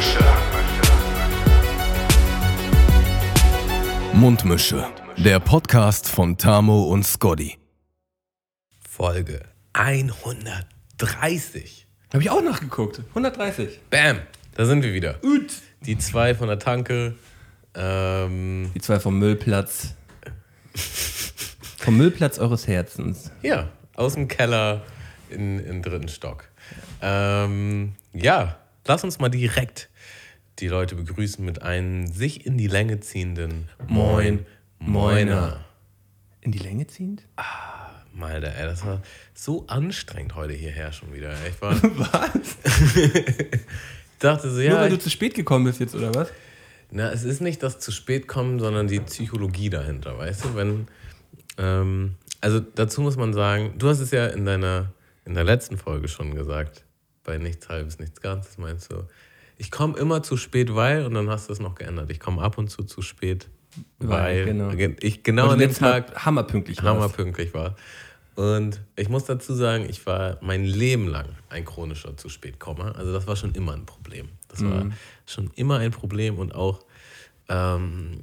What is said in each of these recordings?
Mundmische. Mundmische. Der Podcast von Tamo und Scotty. Folge 130. Habe ich auch nachgeguckt. 130. Bam, da sind wir wieder. Gut. Die zwei von der Tanke. Ähm, Die zwei vom Müllplatz. vom Müllplatz eures Herzens. ja, aus dem Keller in, in den dritten Stock. Ähm, ja, lass uns mal direkt die Leute begrüßen mit einem sich in die Länge ziehenden Moin, Moiner. In die Länge ziehend? Malter, ey, das war so anstrengend heute hierher schon wieder. Ich war, Was? dachte so, ja, Nur weil du ich, zu spät gekommen bist jetzt, oder was? Na, es ist nicht das zu spät kommen, sondern die Psychologie dahinter, weißt du? Wenn, ähm, also dazu muss man sagen, du hast es ja in deiner, in der letzten Folge schon gesagt, bei nichts halbes, nichts Ganzes meinst du, ich komme immer zu spät, weil, und dann hast du es noch geändert, ich komme ab und zu zu spät, weil, Weil, genau. ich genau an dem Mal Tag hammerpünktlich warst. hammerpünktlich war. Und ich muss dazu sagen, ich war mein Leben lang ein chronischer zu spät Komma. Also das war schon immer ein Problem. Das war schon immer ein Problem und auch ähm,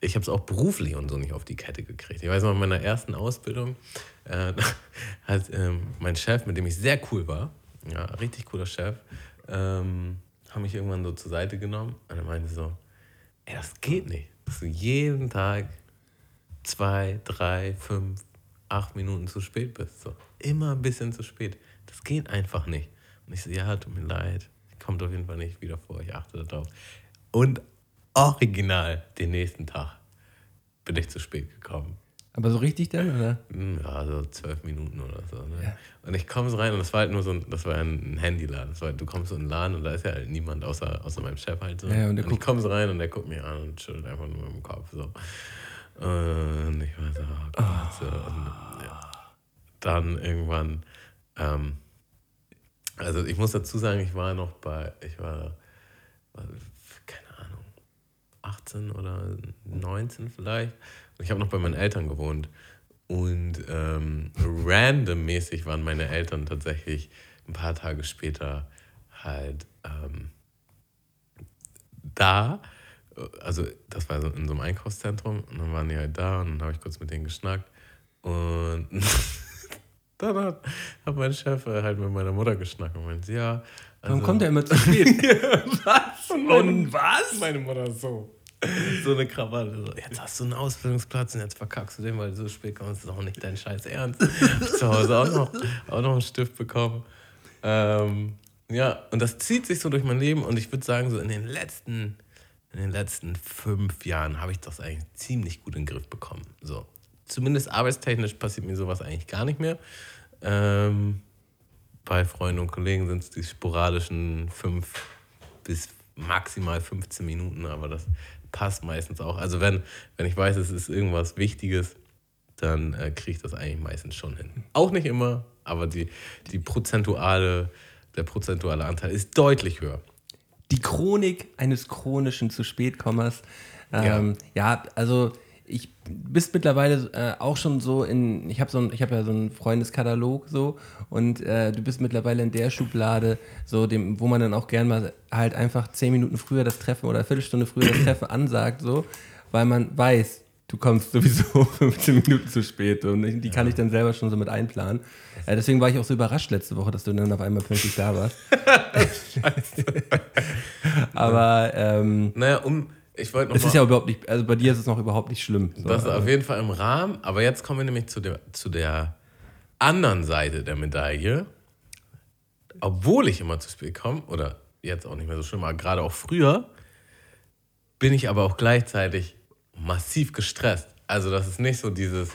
ich habe es auch beruflich und so nicht auf die Kette gekriegt. Ich weiß noch, in meiner ersten Ausbildung äh, hat ähm, mein Chef, mit dem ich sehr cool war, ja, richtig cooler Chef, ähm, haben mich irgendwann so zur Seite genommen und er meinte so, ey, das geht nicht, dass du jeden Tag zwei, drei, fünf, acht Minuten zu spät bist. So. Immer ein bisschen zu spät. Das geht einfach nicht. Und ich so, ja, tut mir leid. Kommt auf jeden Fall nicht wieder vor. Ich achte darauf. Und original den nächsten Tag bin ich zu spät gekommen. Aber so richtig dann, oder? Hm, Ja, so zwölf Minuten oder so. Ne? Und ich komme so rein und das war halt nur so ein, das war ein Handyladen. Das war, du kommst so in den Laden und da ist ja halt niemand außer, außer meinem Chef halt so. Ja, und und ich komme so rein und der guckt mich an und schüttelt einfach nur mit dem Kopf so. Und ich war so, oh Gott. So. Und, ja. Dann irgendwann, ähm, also ich muss dazu sagen, ich war noch bei, ich war, war keine Ahnung, 18 oder 19 vielleicht. Und ich habe noch bei meinen Eltern gewohnt. Und ähm, randommäßig waren meine Eltern tatsächlich ein paar Tage später halt ähm, da. Also das war so in so einem Einkaufszentrum. Und dann waren die halt da und dann habe ich kurz mit denen geschnackt. Und dann hat, hat mein Chef halt mit meiner Mutter geschnackt und meinte, ja. Warum also- kommt er immer zu spät? was? Und was? Meine Mutter so. So eine Krawatte. So, jetzt hast du einen Ausbildungsplatz und jetzt verkackst du den, weil so spät kommst. Das auch nicht dein Scheiß Ernst. Hab zu Hause auch noch, auch noch einen Stift bekommen. Ähm, ja, und das zieht sich so durch mein Leben und ich würde sagen, so in den letzten, in den letzten fünf Jahren habe ich das eigentlich ziemlich gut in den Griff bekommen. So. Zumindest arbeitstechnisch passiert mir sowas eigentlich gar nicht mehr. Ähm, bei Freunden und Kollegen sind es die sporadischen fünf bis maximal 15 Minuten, aber das passt meistens auch. Also wenn, wenn ich weiß, es ist irgendwas Wichtiges, dann äh, kriege ich das eigentlich meistens schon hin. Auch nicht immer, aber die, die prozentuale, der prozentuale Anteil ist deutlich höher. Die Chronik eines chronischen zu spätkommers. Ähm, ja. also ich bist mittlerweile äh, auch schon so in, ich habe so ein, ich habe ja so einen Freundeskatalog so und äh, du bist mittlerweile in der Schublade, so dem, wo man dann auch gern mal halt einfach zehn Minuten früher das Treffen oder eine Viertelstunde früher das Treffen ansagt, so, weil man weiß, du kommst sowieso 15 Minuten zu spät und die kann ich dann selber schon so mit einplanen. Äh, deswegen war ich auch so überrascht letzte Woche, dass du dann auf einmal pünktlich da warst. Aber ähm, Naja, um, ich wollte noch es ist ja überhaupt nicht, also bei dir ist es noch überhaupt nicht schlimm. So, Das ist aber- auf jeden Fall im Rahmen, aber jetzt kommen wir nämlich zu der, zu der anderen Seite der Medaille. Obwohl ich immer zu spät komme, oder jetzt auch nicht mehr so schlimm, aber gerade auch früher, bin ich aber auch gleichzeitig massiv gestresst. Also das ist nicht so dieses,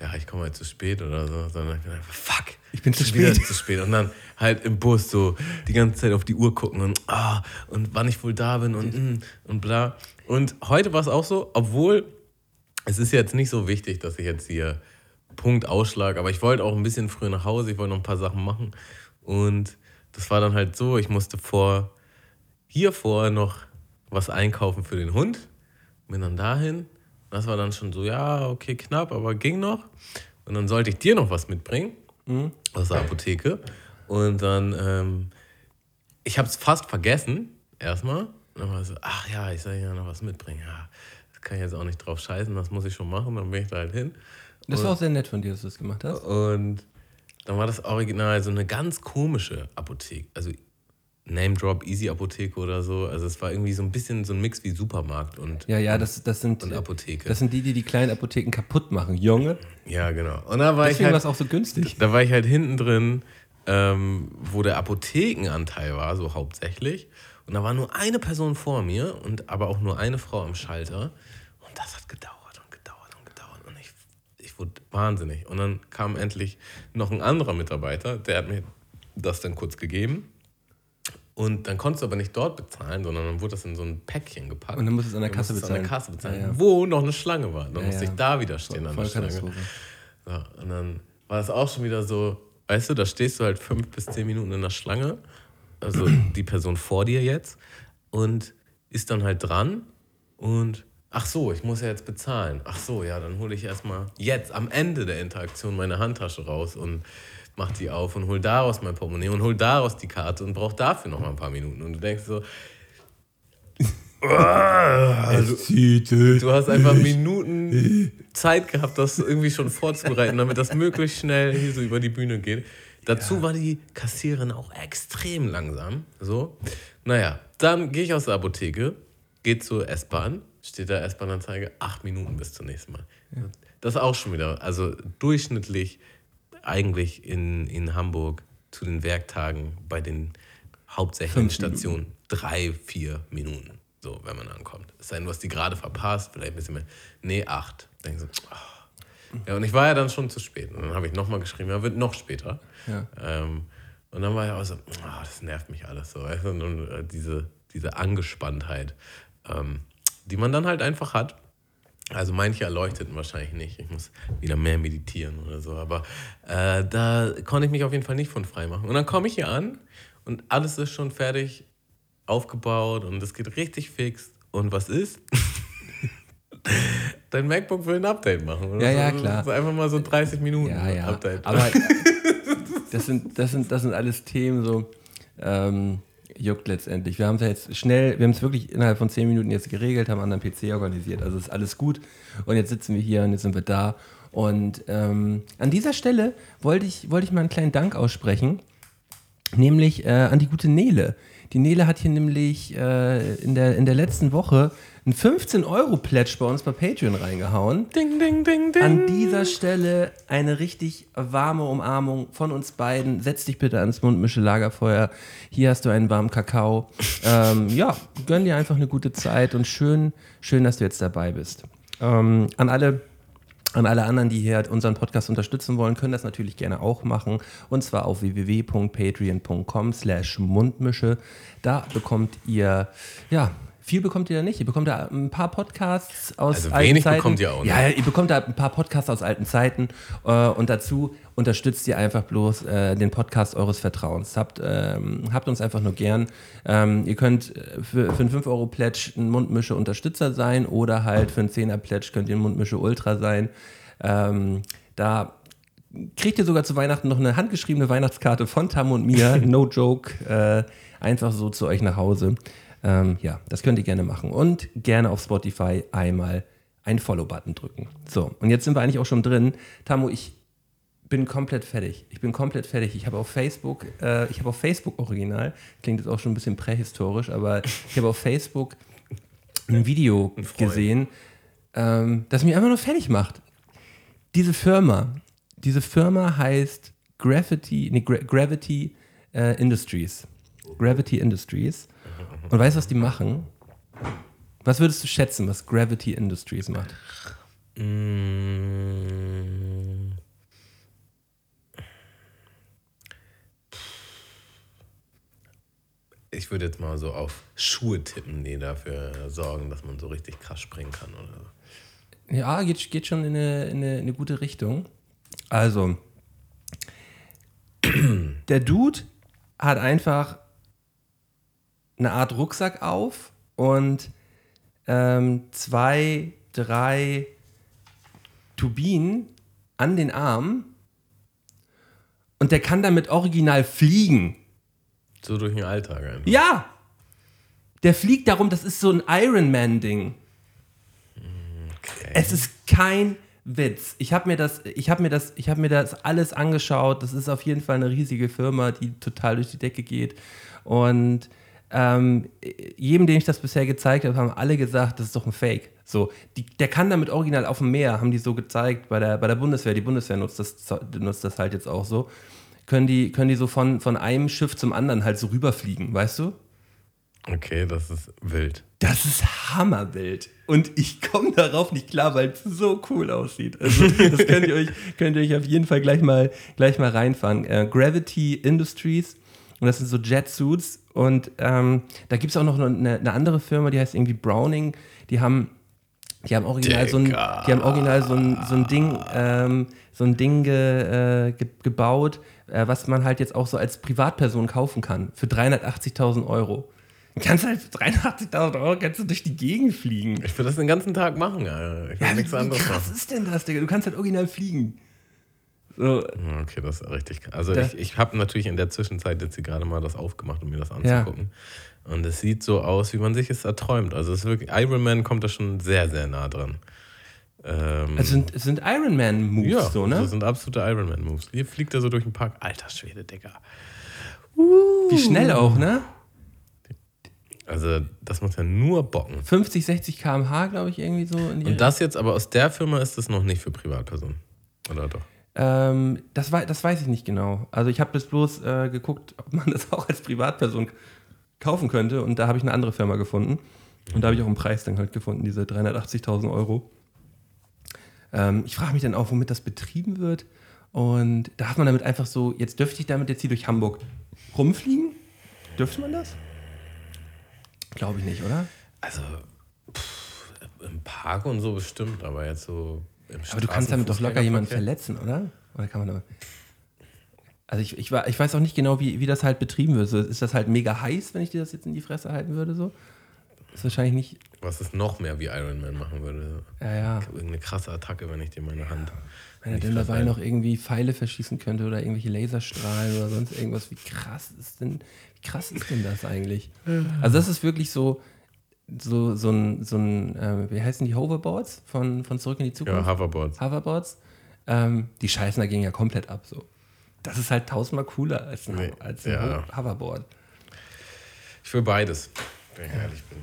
ja, ich komme halt zu spät oder so, sondern ich bin einfach, fuck, Ich bin zu spät. zu spät. Und dann halt im Bus so die ganze Zeit auf die Uhr gucken und, ah, und wann ich wohl da bin und, mm, und bla. Und heute war es auch so, obwohl es ist jetzt nicht so wichtig, dass ich jetzt hier Punkt Ausschlag, aber ich wollte auch ein bisschen früher nach Hause, ich wollte noch ein paar Sachen machen. Und das war dann halt so, ich musste vor, hier vorher noch was einkaufen für den Hund. Bin dann dahin. Das war dann schon so, ja, okay, knapp, aber ging noch. Und dann sollte ich dir noch was mitbringen aus der Apotheke. Und dann ähm, ich habe es fast vergessen, erstmal. Und dann war so, ach ja, ich soll ja noch was mitbringen. Ja, das kann ich jetzt auch nicht drauf scheißen, das muss ich schon machen, dann bin ich da halt hin. Das war auch sehr nett von dir, dass du das gemacht hast. Und dann war das Original so eine ganz komische Apotheke. Also Name Drop, Easy Apotheke oder so. Also es war irgendwie so ein bisschen so ein Mix wie Supermarkt und, Ja, ja, das, das sind und Apotheke. das sind die, die die kleinen Apotheken kaputt machen, Junge. ja, genau. Und da war Deswegen ich war es halt, auch so günstig. da war ich halt hinten drin, ähm, wo der Apothekenanteil war, so hauptsächlich. Und da war nur eine Person vor mir und aber auch nur eine Frau am Schalter. Und das hat gedauert und gedauert und gedauert. Und ich, ich wurde wahnsinnig. Und dann kam endlich noch ein anderer Mitarbeiter, der hat mir das dann kurz gegeben. Und dann konntest du aber nicht dort bezahlen, sondern dann wurde das in so ein Päckchen gepackt. Und dann musstest du an der Kasse du an der bezahlen. Kasse bezahlen, Ja, ja. wo noch eine Schlange war. Dann Ja, musste ich da wieder stehen an der Schlange. Ja, und dann war es auch schon wieder so, weißt du, da stehst du halt fünf bis zehn Minuten in der Schlange, also die Person vor dir jetzt, und ist dann halt dran und ach so, ich muss ja jetzt bezahlen. Ach so, ja, dann hole ich erstmal jetzt am Ende der Interaktion meine Handtasche raus und mach die auf und hol daraus mein Portemonnaie und hol daraus die Karte und brauch dafür noch mal ein paar Minuten. Und du denkst so, also, Du hast einfach Minuten Zeit gehabt, das irgendwie schon vorzubereiten, damit das möglichst schnell hier so über die Bühne geht. Dazu war die Kassiererin auch extrem langsam. So. Naja, dann gehe ich aus der Apotheke, gehe zur S-Bahn, steht da S-Bahn-Anzeige, acht Minuten bis zum nächsten Mal. Das ist auch schon wieder, also durchschnittlich eigentlich in, in Hamburg zu den Werktagen bei den hauptsächlichen. Stationen drei, vier Minuten. So, wenn man ankommt. Es sei denn, du hast die gerade verpasst, vielleicht ein bisschen mehr. Nee, acht. Denkst du, ach. Ja, und ich war ja dann schon zu spät. Und dann habe ich nochmal geschrieben, ja, wird noch später. Ja. Ähm, und dann war ich auch so, ah, das nervt mich alles so. Weißt du? Und, und äh, diese, diese Angespanntheit, ähm, die man dann halt einfach hat. Also manche erleuchteten wahrscheinlich nicht. Ich muss wieder mehr meditieren oder so. Aber äh, da konnte ich mich auf jeden Fall nicht von frei machen. Und dann komme ich hier an und alles ist schon fertig aufgebaut und es geht richtig fix. Und was ist? Dein MacBook will ein Update machen. Oder? Ja, ja, So- klar. so Einfach mal so 30 Minuten Ja, ja. Update. Aber das sind, das, sind, das sind alles Themen, so ähm, juckt letztendlich. Wir haben es ja jetzt schnell, wir haben es wirklich innerhalb von zehn Minuten jetzt geregelt, haben einen anderen PC organisiert. Also ist alles gut. Und jetzt sitzen wir hier und jetzt sind wir da. Und ähm, an dieser Stelle wollte ich, wollte ich mal einen kleinen Dank aussprechen, nämlich äh, an die gute Nele. Die Nele hat hier nämlich äh, in, der, in der letzten Woche einen 15-Euro-Pledge bei uns bei Patreon reingehauen. ding, ding, ding, ding. An dieser Stelle eine richtig warme Umarmung von uns beiden. Setz dich bitte ans Mundmische Lagerfeuer. Hier hast du einen warmen Kakao. Ähm, ja, gönn dir einfach eine gute Zeit und schön, schön, dass du jetzt dabei bist. Ähm, an alle an alle anderen, die hier unseren Podcast unterstützen wollen, können das natürlich gerne auch machen. Und zwar auf www.patreon.com slash Mundmische. Da bekommt ihr, ja, viel bekommt ihr da nicht. Ihr bekommt da ein paar Podcasts aus Also alten wenig Zeiten. bekommt ihr auch? Ja, ja, ihr bekommt da ein paar Podcasts aus alten Zeiten. Äh, und dazu unterstützt ihr einfach bloß äh, den Podcast eures Vertrauens. Habt, ähm, habt uns einfach nur gern. Ähm, ihr könnt äh, für, für einen 5-Euro-Pledge ein Mundmische-Unterstützer sein oder halt für einen 10er-Pledge könnt ihr ein Mundmische-Ultra sein. Ähm, da kriegt ihr sogar zu Weihnachten noch eine handgeschriebene Weihnachtskarte von Tam und mir. No joke. Äh, einfach so zu euch nach Hause. Ähm, ja, das könnt ihr gerne machen. Und gerne auf Spotify einmal einen Follow-Button drücken. So, und jetzt sind wir eigentlich auch schon drin. Tamu, ich bin komplett fertig. Ich bin komplett fertig. Ich habe auf Facebook, äh, ich habe auf Facebook original, klingt jetzt auch schon ein bisschen prähistorisch, aber ich habe auf Facebook ein Video gesehen, ähm, das mich einfach nur fertig macht. Diese Firma, diese Firma heißt Gravity, nee, Gra Gravity äh, Industries. Gravity Industries. Und weißt du, was die machen? Was würdest du schätzen, was Gravity Industries macht? Ich würde jetzt mal so auf Schuhe tippen, die dafür sorgen, dass man so richtig krass springen kann oder so. Ja, geht, geht schon in eine, in, eine, in eine gute Richtung. Also, der Dude hat einfach eine Art Rucksack auf und ähm, zwei, drei Turbinen an den Armen und der kann damit original fliegen. so durch den Alltag einfach. Ja! Der fliegt darum, das ist so ein Ironman-Ding. Okay. Es ist kein Witz. Ich habe mir das, ich habe mir das, ich habe mir das alles angeschaut. Das ist auf jeden Fall eine riesige Firma, die total durch die Decke geht. Und ähm, jedem, dem ich das bisher gezeigt habe, haben alle gesagt, das ist doch ein Fake. So, die, der kann damit original auf dem Meer, haben die so gezeigt bei der, bei der Bundeswehr. Die Bundeswehr nutzt das, nutzt das halt jetzt auch so. Können die, können die so von, von einem Schiff zum anderen halt so rüberfliegen, weißt du? Okay, das ist wild. Das ist hammerwild. Und ich komme darauf nicht klar, weil es so cool aussieht. Also, das könnt ihr euch, könnt ihr euch auf jeden Fall gleich mal, gleich mal reinfahren. Äh, Gravity Industries. Und das sind so Jetsuits. Und ähm, da gibt es auch noch eine, eine, andere Firma, die heißt irgendwie Browning. Die haben, die haben original, so ein, die haben original so ein, so ein Ding, ähm, so ein Ding ge, äh, ge, gebaut, äh, was man halt jetzt auch so als Privatperson kaufen kann. Für 380.000 Euro. Du kannst halt 83.000 Euro kannst du durch die Gegend fliegen. Ich würde das den ganzen Tag machen, Alter. Ich Ja, nichts wie anderes krass machen. ist denn das, Digga? Du kannst halt original fliegen. So, Okay, das ist richtig. Also Da- ich, ich habe natürlich in der Zwischenzeit jetzt hier gerade mal das aufgemacht, um mir das anzugucken. Und es sieht so aus, wie man sich es erträumt. Also es ist wirklich, Iron Man kommt da schon sehr, sehr nah dran. Ähm, es sind, sind Iron Man Moves, ja, so, ne? das sind absolute Iron Man Moves. Hier fliegt er so durch den Park. Alter Schwede, Digga. Wie schnell auch, ne? Also das muss ja nur bocken. 50, 60 km/h, glaube ich, irgendwie so. Und das jetzt aber aus der Firma ist das noch nicht für Privatpersonen. Oder doch? Ähm, das, wei- das weiß ich nicht genau. Also ich habe das bloß äh, geguckt, ob man das auch als Privatperson kaufen könnte und da habe ich eine andere Firma gefunden. Und da habe ich auch einen Preis dann halt gefunden, diese 380.000 Euro. Ähm, ich frage mich dann auch, womit das betrieben wird. Und darf man damit einfach so, jetzt dürfte ich damit jetzt hier durch Hamburg rumfliegen? Dürfte man das? Glaube ich nicht, oder? Also pff, im Park und so bestimmt, aber jetzt so Aber du kannst damit doch locker jemanden verletzen, oder? Oder kann man damit. Also ich, ich, ich weiß auch nicht genau, wie, wie das halt betrieben wird. So, ist das halt mega heiß, wenn ich dir das jetzt in die Fresse halten würde? So? Ist wahrscheinlich nicht. Was es noch mehr wie Iron Man machen würde. Ja, ja. Irgendeine krasse Attacke, wenn ich dir meine Hand. Wenn er Fresse dabei noch irgendwie Pfeile verschießen könnte oder irgendwelche Laserstrahlen oder sonst irgendwas. Wie krass ist denn, wie krass ist denn das eigentlich? Also das ist wirklich so, so, so ein, so ein äh, wie heißen die Hoverboards von, von Zurück in die Zukunft? Ja, Hoverboards. Hoverboards, ähm, die scheißen dagegen ja komplett ab. So. Das ist halt tausendmal cooler als ein, Nee, als ein ja. Ho- Hoverboard. Ich will beides, wenn ich ehrlich bin.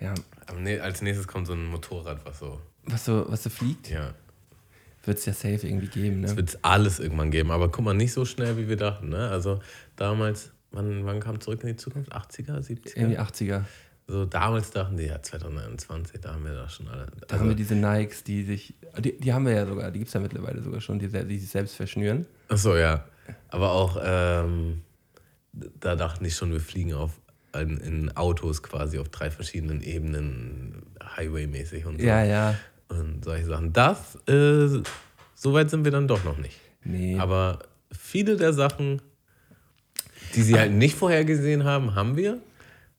Ja. Nee, als nächstes kommt so ein Motorrad, was so. Was so, was so fliegt, Ja, wird es ja safe irgendwie geben. es Ne? wird alles irgendwann geben. Aber guck mal, nicht so schnell, wie wir dachten. Ne? Also damals, wann, wann kam zurück in die Zukunft? 80er, 70er? Irgendwie 80er. So damals dachten die, ja, 2021, da haben wir das schon alle. Da haben wir diese Nikes, die sich. Die, die haben wir ja sogar, die gibt es ja mittlerweile sogar schon, die, die sich selbst verschnüren. Achso, ja. Aber auch, ähm, da dachten die schon, wir fliegen auf in, in Autos quasi auf drei verschiedenen Ebenen, Highway-mäßig und so. Ja, ja. Und solche Sachen. Das, äh, so weit sind wir dann doch noch nicht. Nee. Aber viele der Sachen, die sie halt nicht vorhergesehen haben, haben wir.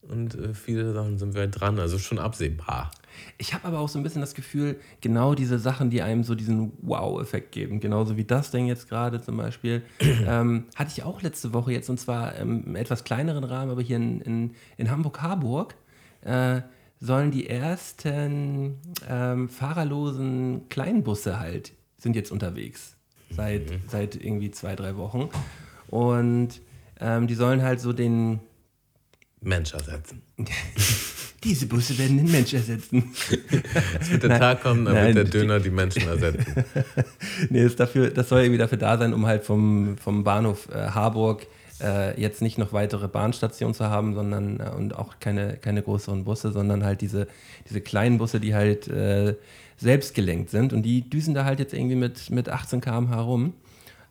Und äh, viele Sachen sind wir halt dran. Also schon absehbar. Ich habe aber auch so ein bisschen das Gefühl, genau diese Sachen, die einem so diesen Wow-Effekt geben, genauso wie das Ding jetzt gerade zum Beispiel, ähm, hatte ich auch letzte Woche jetzt und zwar ähm, im etwas kleineren Rahmen, aber hier in, in, in Hamburg-Harburg äh, sollen die ersten ähm, fahrerlosen Kleinbusse halt, sind jetzt unterwegs. Seit, seit irgendwie zwei, drei Wochen. Und ähm, die sollen halt so den, Mensch ersetzen. diese Busse werden den Mensch ersetzen. Es wird der Nein. Tag kommen, dann Nein, wird der Döner die Menschen ersetzen. Nee, ist dafür, das soll irgendwie dafür da sein, um halt vom, vom Bahnhof äh, Harburg äh, jetzt nicht noch weitere Bahnstationen zu haben, sondern äh, und auch keine, keine größeren Busse, sondern halt diese, diese kleinen Busse, die halt äh, selbstgelenkt sind und die düsen da halt jetzt irgendwie mit, mit 18 km/h rum.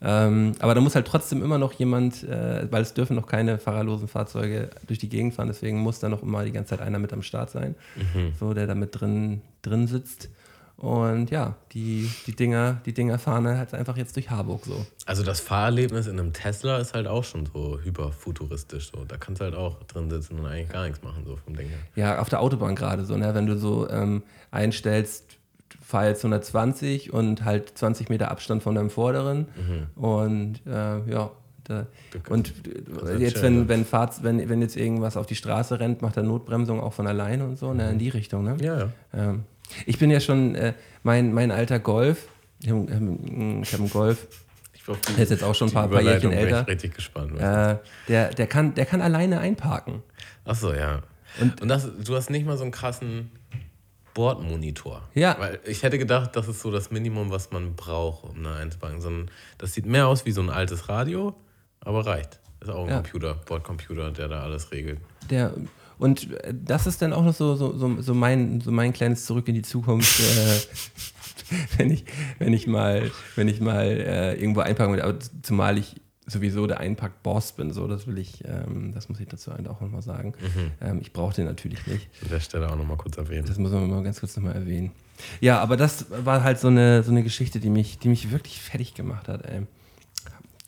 Ähm, aber da muss halt trotzdem immer noch jemand, äh, weil es dürfen noch keine fahrerlosen Fahrzeuge durch die Gegend fahren, deswegen muss da noch immer die ganze Zeit einer mit am Start sein, so der da mit drin, drin sitzt. Und ja, die, die, Dinger, die Dinger fahren halt einfach jetzt durch Harburg so. Also das Fahrerlebnis in einem Tesla ist halt auch schon so hyperfuturistisch. So. Da kannst du halt auch drin sitzen und eigentlich gar nichts machen, so vom Ding her. Ja, auf der Autobahn gerade so, ne? wenn du so ähm, einstellst, fahr jetzt 120 und halt 20 Meter Abstand von deinem Vorderen. Und äh, ja, Da, und jetzt, wenn, wenn, Fahrz, wenn, wenn jetzt irgendwas auf die Straße rennt, macht er Notbremsung auch von alleine und so, ne, in die Richtung. Ne? Ja, ja. Ähm, ich bin ja schon, äh, mein, mein alter Golf, ich habe ähm, hab einen Golf, die, der ist jetzt auch schon ein paar, paar Jährchen älter. ich richtig gespannt. Äh, der, der, kann, der kann alleine einparken. Ach so, ja. Und, das, du hast nicht mal so einen krassen Bordmonitor. Ja. Weil ich hätte gedacht, das ist so das Minimum, was man braucht, um da einzupacken. Sondern das sieht mehr aus wie so ein altes Radio, aber reicht. Ist auch ein Ja. Computer, Bordcomputer, der da alles regelt. Der, und äh, das ist dann auch noch so, so, so, so, mein, so mein kleines Zurück in die Zukunft, äh, wenn, ich, wenn ich mal, wenn ich mal äh, irgendwo einpacken will. Aber zumal ich sowieso der Einpack-Boss bin, so, das will ich, ähm, das muss ich dazu auch nochmal sagen. Ähm, ich brauche den natürlich nicht. An der Stelle auch nochmal kurz erwähnen. Das muss man mal ganz kurz nochmal erwähnen. Ja, aber das war halt so eine, so eine Geschichte, die mich, die mich wirklich fertig gemacht hat, ey.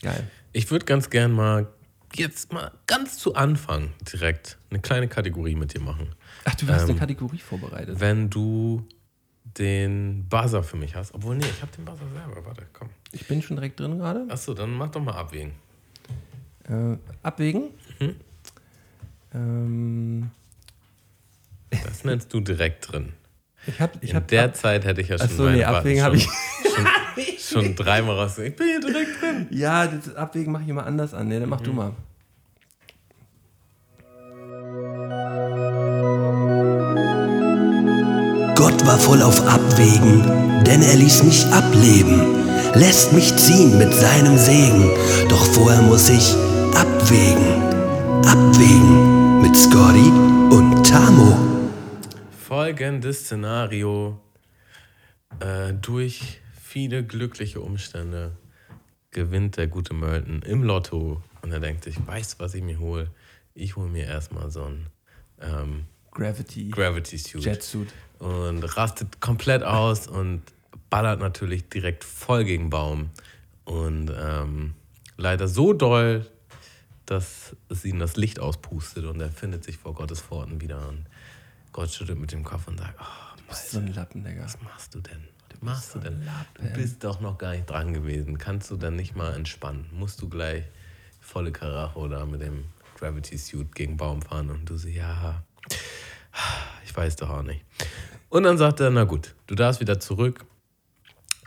Geil. Ich würde ganz gern mal jetzt mal ganz zu Anfang direkt eine kleine Kategorie mit dir machen. Ach, du hast Ähm, eine Kategorie vorbereitet. Wenn du den Buzzer für mich hast. Obwohl, nee, ich habe den Buzzer selber. Warte, komm. Ich bin schon direkt drin gerade. Achso, dann mach doch mal abwägen. Äh, abwägen. Mhm. Ähm, Das nennst du direkt drin. ich habe ich In hab, der Zeit hätte ich ja schon Achso, meine nee, abwägen habe ich. schon, schon dreimal raus. Ich bin hier direkt drin. Ja, das Abwägen mache ich immer anders an. Nee, dann mach du Mhm. mal. Gott war voll auf Abwägen, denn er ließ mich ableben, lässt mich ziehen mit seinem Segen. Doch vorher muss ich abwägen, abwägen mit Scotty und Tamo. Folgendes Szenario. Äh, durch viele glückliche Umstände gewinnt der gute Merton im Lotto und er denkt sich, weißt du, was ich mir hole? Ich hole mir erstmal so ein ähm, Gravity. Gravity Suit. Jetsuit. Und rastet komplett aus und ballert natürlich direkt voll gegen Baum. Und ähm, leider so doll, dass es ihm das Licht auspustet und er findet sich vor Gottes Pforten wieder. Und Gott schüttelt mit dem Kopf und sagt, oh, Bist so ein Lappen, Digga. was machst du denn? Was machst du denn? Du bist doch noch gar nicht dran gewesen. Kannst du dann nicht mal entspannen? Musst du gleich volle Karacho da mit dem Gravity Suit gegen Baum fahren? Und du so, ja, ich weiß doch auch nicht. Und dann sagt er, na gut, du darfst wieder zurück,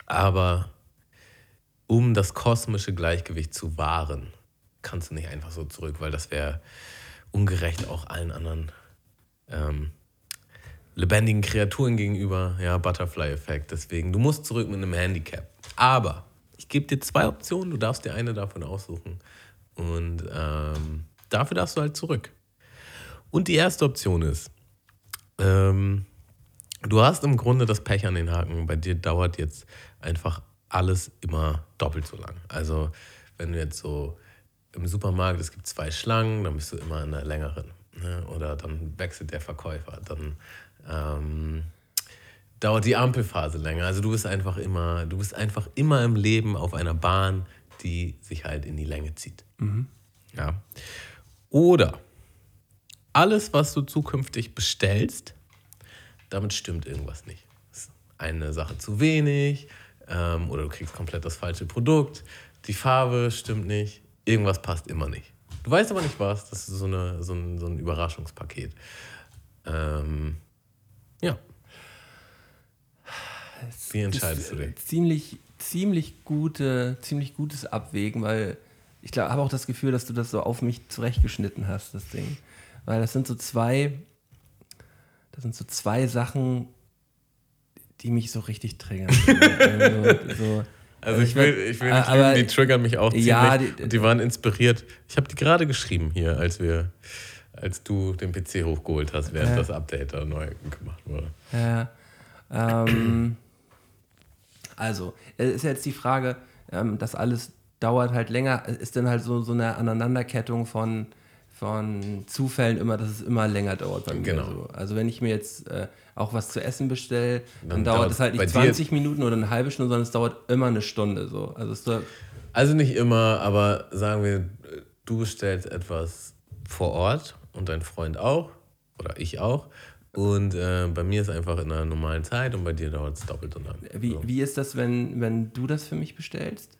aber um das kosmische Gleichgewicht zu wahren, kannst du nicht einfach so zurück, weil das wäre ungerecht auch allen anderen ähm, lebendigen Kreaturen gegenüber. Ja, Butterfly-Effekt. Deswegen, du musst zurück mit einem Handicap. Aber ich gebe dir zwei Optionen, du darfst dir eine davon aussuchen. Und ähm, dafür darfst du halt zurück. Und die erste Option ist, ähm, du hast im Grunde das Pech an den Haken. Bei dir dauert jetzt einfach alles immer doppelt so lang. Also, wenn du jetzt so im Supermarkt, es gibt zwei Schlangen, dann bist du immer in der längeren. Ne? Oder dann wechselt der Verkäufer. Dann ähm, dauert die Ampelphase länger. Also du bist einfach immer, du bist einfach immer im Leben auf einer Bahn, die sich halt in die Länge zieht. Ja. Oder alles, was du zukünftig bestellst, damit stimmt irgendwas nicht. Ist eine Sache zu wenig ähm, oder du kriegst komplett das falsche Produkt, die Farbe stimmt nicht, irgendwas passt immer nicht. Du weißt aber nicht was, das ist so, eine, so, ein, so ein Überraschungspaket. Ähm, ja. Wie entscheidest du dich? Ziemlich, ziemlich, gute, ziemlich gutes Abwägen, weil ich habe auch das Gefühl, dass du das so auf mich zurechtgeschnitten hast, das Ding. Weil das sind so zwei, das sind so zwei Sachen, die mich so richtig triggern. also, so, Also ich will, ich will nicht aber- die triggern mich auch ziemlich. Ja, die, und die waren inspiriert. Ich habe die gerade geschrieben hier, als wir, als du den PC hochgeholt hast, während Ja. das Update da neu gemacht wurde. Ja. Ähm, also, es ist jetzt die Frage, ähm, das alles dauert halt länger, ist dann halt so, so eine Aneinanderkettung von, von Zufällen immer, dass es immer länger dauert bei mir. Genau. So. Also wenn ich mir jetzt äh, auch was zu essen bestelle, dann, Dann dauert es halt nicht dir- 20 Minuten oder eine halbe Stunde, sondern es dauert immer eine Stunde. So. Also es Also nicht immer, aber sagen wir, du bestellst etwas vor Ort und dein Freund auch oder ich auch. Und äh, bei mir ist einfach in einer normalen Zeit und bei dir dauert es doppelt so lang. wie, so. wie ist das, wenn, wenn du das für mich bestellst?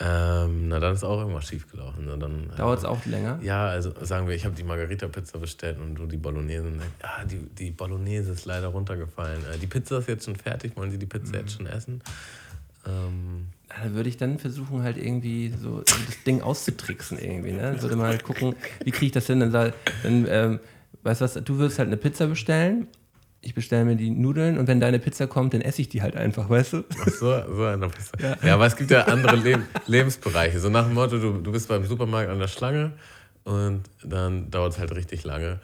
Ähm, na, dann ist auch irgendwas schiefgelaufen. Dann, Dauert es äh, auch länger? Ja, also sagen wir, ich habe die Margarita-Pizza bestellt und du die Bolognese. Und dann, ja, die, die Bolognese ist leider runtergefallen. Äh, die Pizza ist jetzt schon fertig. Wollen Sie die Pizza jetzt schon essen? Ähm, Da würde ich dann versuchen, halt irgendwie so das Ding auszutricksen irgendwie, ne? Würde mal halt gucken, wie kriege ich das hin? Dann, dann ähm, weißt du was, du würdest halt eine Pizza bestellen, ich bestelle mir die Nudeln und wenn deine Pizza kommt, dann esse ich die halt einfach, weißt du? Ach so, so einer Pizza. Ja. aber es gibt ja andere Leb Lebensbereiche. So nach dem Motto, du, du bist beim Supermarkt an der Schlange und dann dauert es halt richtig lange.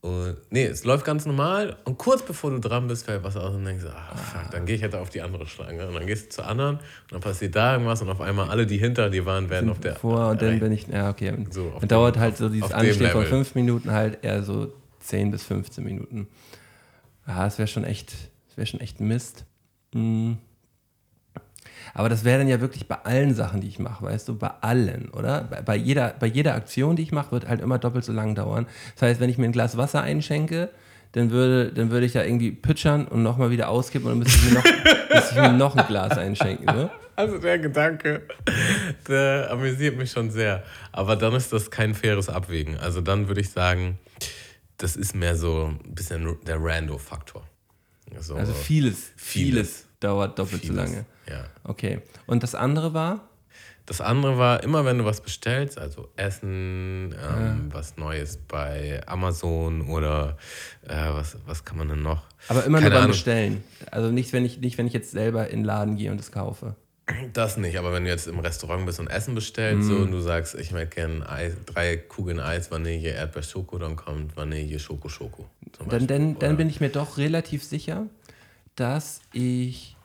Und, nee, es läuft ganz normal und kurz bevor du dran bist, fällt was aus und denkst, ah, fuck, dann gehe ich halt auf die andere Schlange. Und dann gehst du zur anderen und dann passiert da irgendwas und auf einmal alle, die hinter dir waren, werden auf der. Vor und dann bin ich, ja, okay. So, dann dem- dauert halt so dieses Anstehen von fünf Minuten halt eher so 10 bis 15 Minuten. Ja, das wäre schon echt, das wäre schon echt Mist. Mm. Aber das wäre dann ja wirklich bei allen Sachen, die ich mache, weißt du, bei allen, oder? Bei, bei, jeder, bei jeder Aktion, die ich mache, wird halt immer doppelt so lang dauern. Das heißt, wenn ich mir ein Glas Wasser einschenke, dann würde, dann würde ich da irgendwie pitchern und nochmal wieder auskippen und dann müsste ich mir noch, müsste ich mir noch ein Glas einschenken. Ne? Also der Gedanke, der amüsiert mich schon sehr. Aber dann ist das kein faires Abwägen. Also dann würde ich sagen, das ist mehr so ein bisschen der Rando-Faktor. So, Also vieles, vieles, Vieles. dauert doppelt vieles. so lange. Ja. Okay. Und das andere war? Das andere war, immer wenn du was bestellst, also Essen, ähm, was Neues bei Amazon oder äh, was, was kann man denn noch? Aber immer Keine nur beim Ahnung. Bestellen. Also nicht wenn, ich, nicht, wenn ich jetzt selber in den Laden gehe und es kaufe. Das nicht, aber wenn du jetzt im Restaurant bist und Essen bestellst so, Mhm. und du sagst, ich möchte gerne Eis, drei Kugeln Eis, Vanille, Erdbeer, Schoko, dann kommt Vanille, Schoko, Schoko. Dann, dann, dann bin ich mir doch relativ sicher, dass ich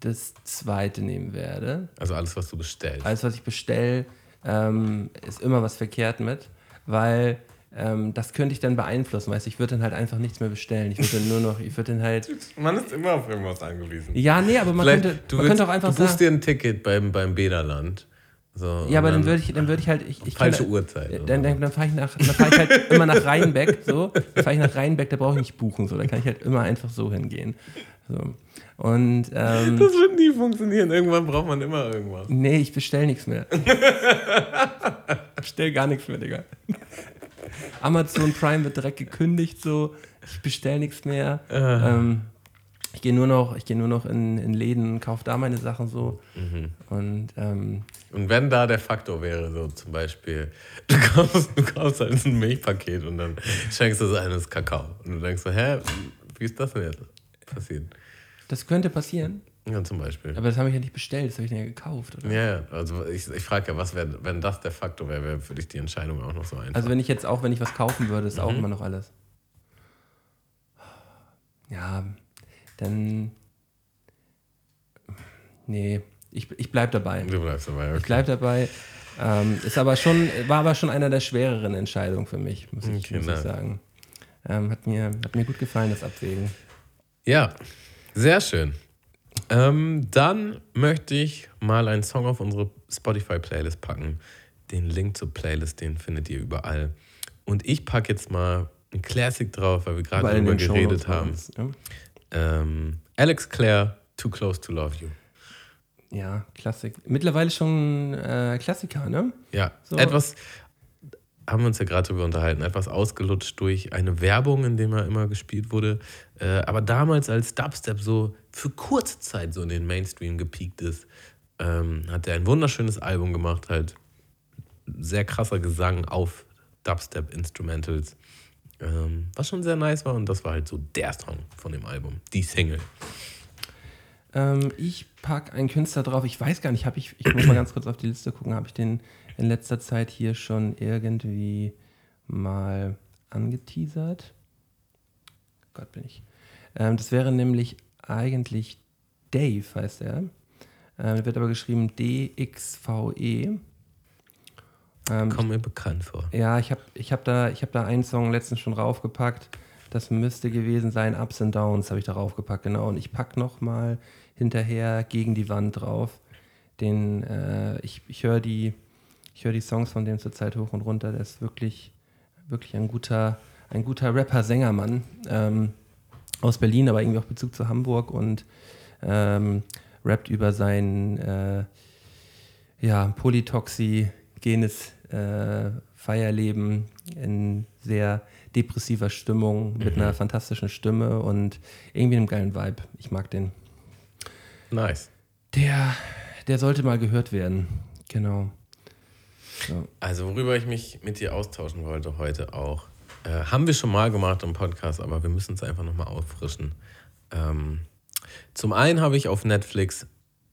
das zweite nehmen werde. Also alles, was du bestellst. Alles, was ich bestelle, ähm, ist immer was verkehrt mit, weil ähm, das könnte ich dann beeinflussen. Weißt du, ich würde dann halt einfach nichts mehr bestellen. Ich würde dann nur noch, ich würde dann halt. Man ist immer auf irgendwas angewiesen. Ja, nee, aber man Vielleicht, könnte, du, man willst, könnte auch einfach du buchst sagen. dir ein Ticket beim, beim Bäderland. So, Ja, aber und dann würde ich, dann würde ich halt. Ich, ich Falsche kann, Uhrzeit. Dann, dann, dann fahre ich, nach- dann fahr ich halt immer nach Rheinbeck. So. Dann fahre ich nach Rheinbeck, da brauche ich nicht buchen. So. Da kann ich halt immer einfach so hingehen. So. Und ähm, Das wird nie funktionieren. Irgendwann braucht man immer irgendwas. nee, ich bestelle nichts mehr. ich bestelle gar nichts mehr, Digga. Amazon Prime wird direkt gekündigt. So. Ich bestelle nichts mehr. Ähm, ich gehe nur noch, ich gehe nur noch in, in Läden, kaufe da meine Sachen so. Und ähm, Und wenn da der Faktor wäre, so zum Beispiel, du kaufst, du kaufst halt ein Milchpaket und dann schenkst du es ein, das ist Kakao. Und du denkst so, hä, wie ist das denn jetzt passiert? das könnte passieren. Ja, zum Beispiel. Aber das habe ich ja nicht bestellt, das habe ich ja gekauft. Oder? Ja, also ich, ich frage ja, was wäre, wenn das der Faktor wäre, wäre für dich die Entscheidung auch noch so einfach. Also wenn ich jetzt auch, wenn ich was kaufen würde, ist Mhm. auch immer noch alles. Ja, dann. Nee, ich, ich bleib dabei. du bleibst dabei, Ich okay. bleib dabei. Ähm, ist aber schon, war aber schon einer der schwereren Entscheidungen für mich, muss ich, Okay, muss ich sagen. Ähm, hat, mir, hat mir gut gefallen, das Abwägen. Ja, sehr schön. Ähm, dann möchte ich mal einen Song auf unsere Spotify-Playlist packen. Den Link zur Playlist, den findet ihr überall. Und ich packe jetzt mal ein Classic drauf, weil wir gerade darüber geredet haben. ne? Ähm, Alex Clare, Too Close to Love You. Ja, Klassik. Mittlerweile schon äh, Klassiker, ne? Ja, So. etwas haben wir uns ja gerade darüber unterhalten, etwas ausgelutscht durch eine Werbung, in dem er immer gespielt wurde. Äh, aber damals, als Dubstep so für kurze Zeit so in den Mainstream gepiekt ist, ähm, hat er ein wunderschönes Album gemacht, halt sehr krasser Gesang auf Dubstep-Instrumentals. Ähm, was schon sehr nice war und das war halt so der Song von dem Album, die Single. Ähm, ich packe einen Künstler drauf. Ich weiß gar nicht, habe ich, ich muss mal ganz kurz auf die Liste gucken, habe ich den in letzter Zeit hier schon irgendwie mal angeteasert? Gott bin ich. Ähm, das wäre nämlich eigentlich Dave, heißt er. Ähm, wird aber geschrieben D-X-V-E. Ähm, Kommt mir bekannt vor. ja, ich habe ich hab da, ich hab da einen Song letztens schon raufgepackt. Das müsste gewesen sein, Ups and Downs habe ich da raufgepackt, genau. Und ich packe nochmal hinterher gegen die Wand drauf. Den, äh, ich ich höre die, ich hör die Songs von dem zurzeit hoch und runter. Der ist wirklich, wirklich ein guter, ein guter Rapper-Sängermann. Ähm, aus Berlin, aber irgendwie auch Bezug zu Hamburg und ähm, rappt über sein, äh, ja, polytoxigenes äh, Feierleben in sehr depressiver Stimmung mit Mhm. einer fantastischen Stimme und irgendwie einem geilen Vibe. Ich mag den. Nice. Der, der sollte mal gehört werden. Genau. So. Also, worüber ich mich mit dir austauschen wollte heute auch, äh, haben wir schon mal gemacht im Podcast, aber wir müssen es einfach nochmal auffrischen. Ähm, zum einen habe ich auf Netflix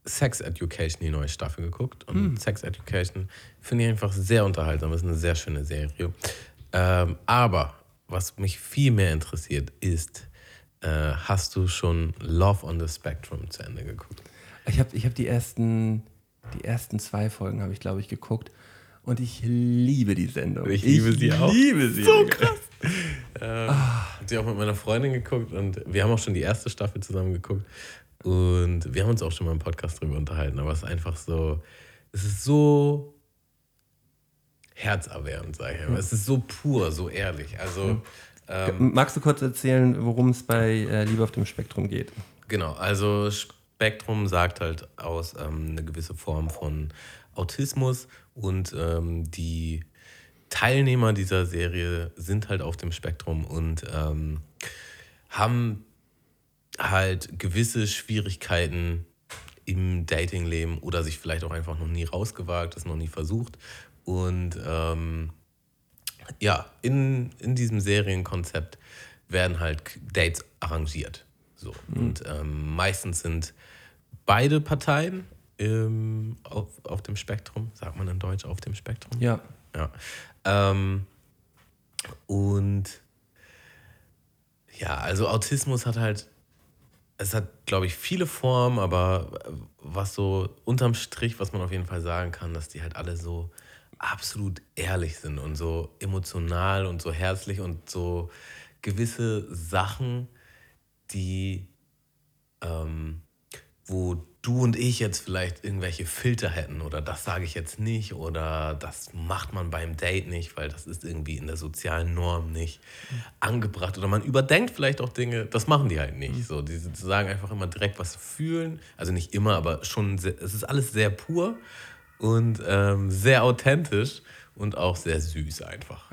Sex Education, die neue Staffel, geguckt. Und Sex Education finde ich einfach sehr unterhaltsam. ist eine sehr schöne Serie. Ähm, aber was mich viel mehr interessiert, ist, äh, hast du schon Love on the Spectrum zu Ende geguckt? Ich habe ich hab die, ersten, die ersten zwei Folgen, habe ich, glaube ich, geguckt. Und ich liebe die Sendung. Ich liebe sie auch. liebe sie. So krass. Ähm, hab sie auch mit meiner Freundin geguckt und wir haben auch schon die erste Staffel zusammen geguckt. Und wir haben uns auch schon mal im Podcast drüber unterhalten, aber es ist einfach so, es ist so herzerwärmend, sag ich mal. Es ist so pur, so ehrlich. Also, ähm, Magst du kurz erzählen, worum es bei äh, Liebe auf dem Spektrum geht? Genau, also Spektrum sagt halt aus ähm, eine gewisse Form von Autismus und ähm, die Teilnehmer dieser Serie sind halt auf dem Spektrum und ähm, haben halt gewisse Schwierigkeiten im Datingleben oder sich vielleicht auch einfach noch nie rausgewagt, es noch nie versucht. Und ähm, ja, in, in diesem Serienkonzept werden halt Dates arrangiert. So. Und ähm, meistens sind beide Parteien ähm, auf, auf dem Spektrum, sagt man in Deutsch auf dem Spektrum? Ja. Ja. Ähm, und ja, also Autismus hat halt, es hat, glaube ich, viele Formen, aber was so unterm Strich, was man auf jeden Fall sagen kann, dass die halt alle so absolut ehrlich sind und so emotional und so herzlich und so gewisse Sachen, die, ähm, wo du und ich jetzt vielleicht irgendwelche Filter hätten oder das sage ich jetzt nicht oder das macht man beim Date nicht, weil das ist irgendwie in der sozialen Norm nicht angebracht oder man überdenkt vielleicht auch Dinge, das machen die halt nicht. So, die sagen einfach immer direkt, was sie fühlen, also nicht immer, aber schon, sehr, es ist alles sehr pur und ähm, sehr authentisch und auch sehr süß einfach.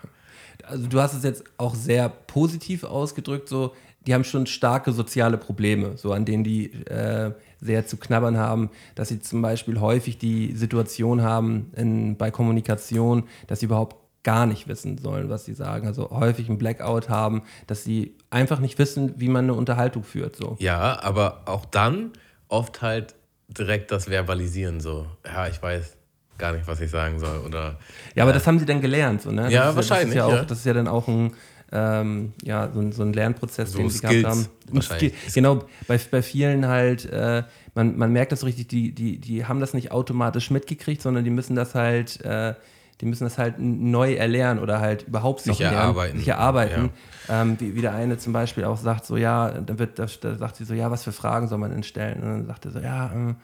Also du hast es jetzt auch sehr positiv ausgedrückt, so die haben schon starke soziale Probleme, so an denen die äh, sehr zu knabbern haben, dass sie zum Beispiel häufig die Situation haben in, bei Kommunikation, dass sie überhaupt gar nicht wissen sollen, was sie sagen. Also häufig einen Blackout haben, dass sie einfach nicht wissen, wie man eine Unterhaltung führt. So. Ja, aber auch dann oft halt direkt das Verbalisieren so. Ja, ich weiß gar nicht, was ich sagen soll oder Ja, aber das haben sie dann gelernt, so, ne? Ja, wahrscheinlich, Das ist ja, auch, ja. das ist ja dann auch ein, ähm, ja, so, ein, so ein Lernprozess, So den sie Skills gehabt haben. Skill- Genau, bei, bei vielen halt, äh, man, man merkt das so richtig, die, die, die haben das nicht automatisch mitgekriegt, sondern die müssen das halt, äh, die müssen das halt neu erlernen oder halt überhaupt Sich lernen, erarbeiten. sich erarbeiten. Ähm, wie, wie der eine zum Beispiel auch sagt, so ja, dann wird, da, da sagt sie so, ja, was für Fragen soll man denn stellen? Und dann sagt er so, ja, ähm,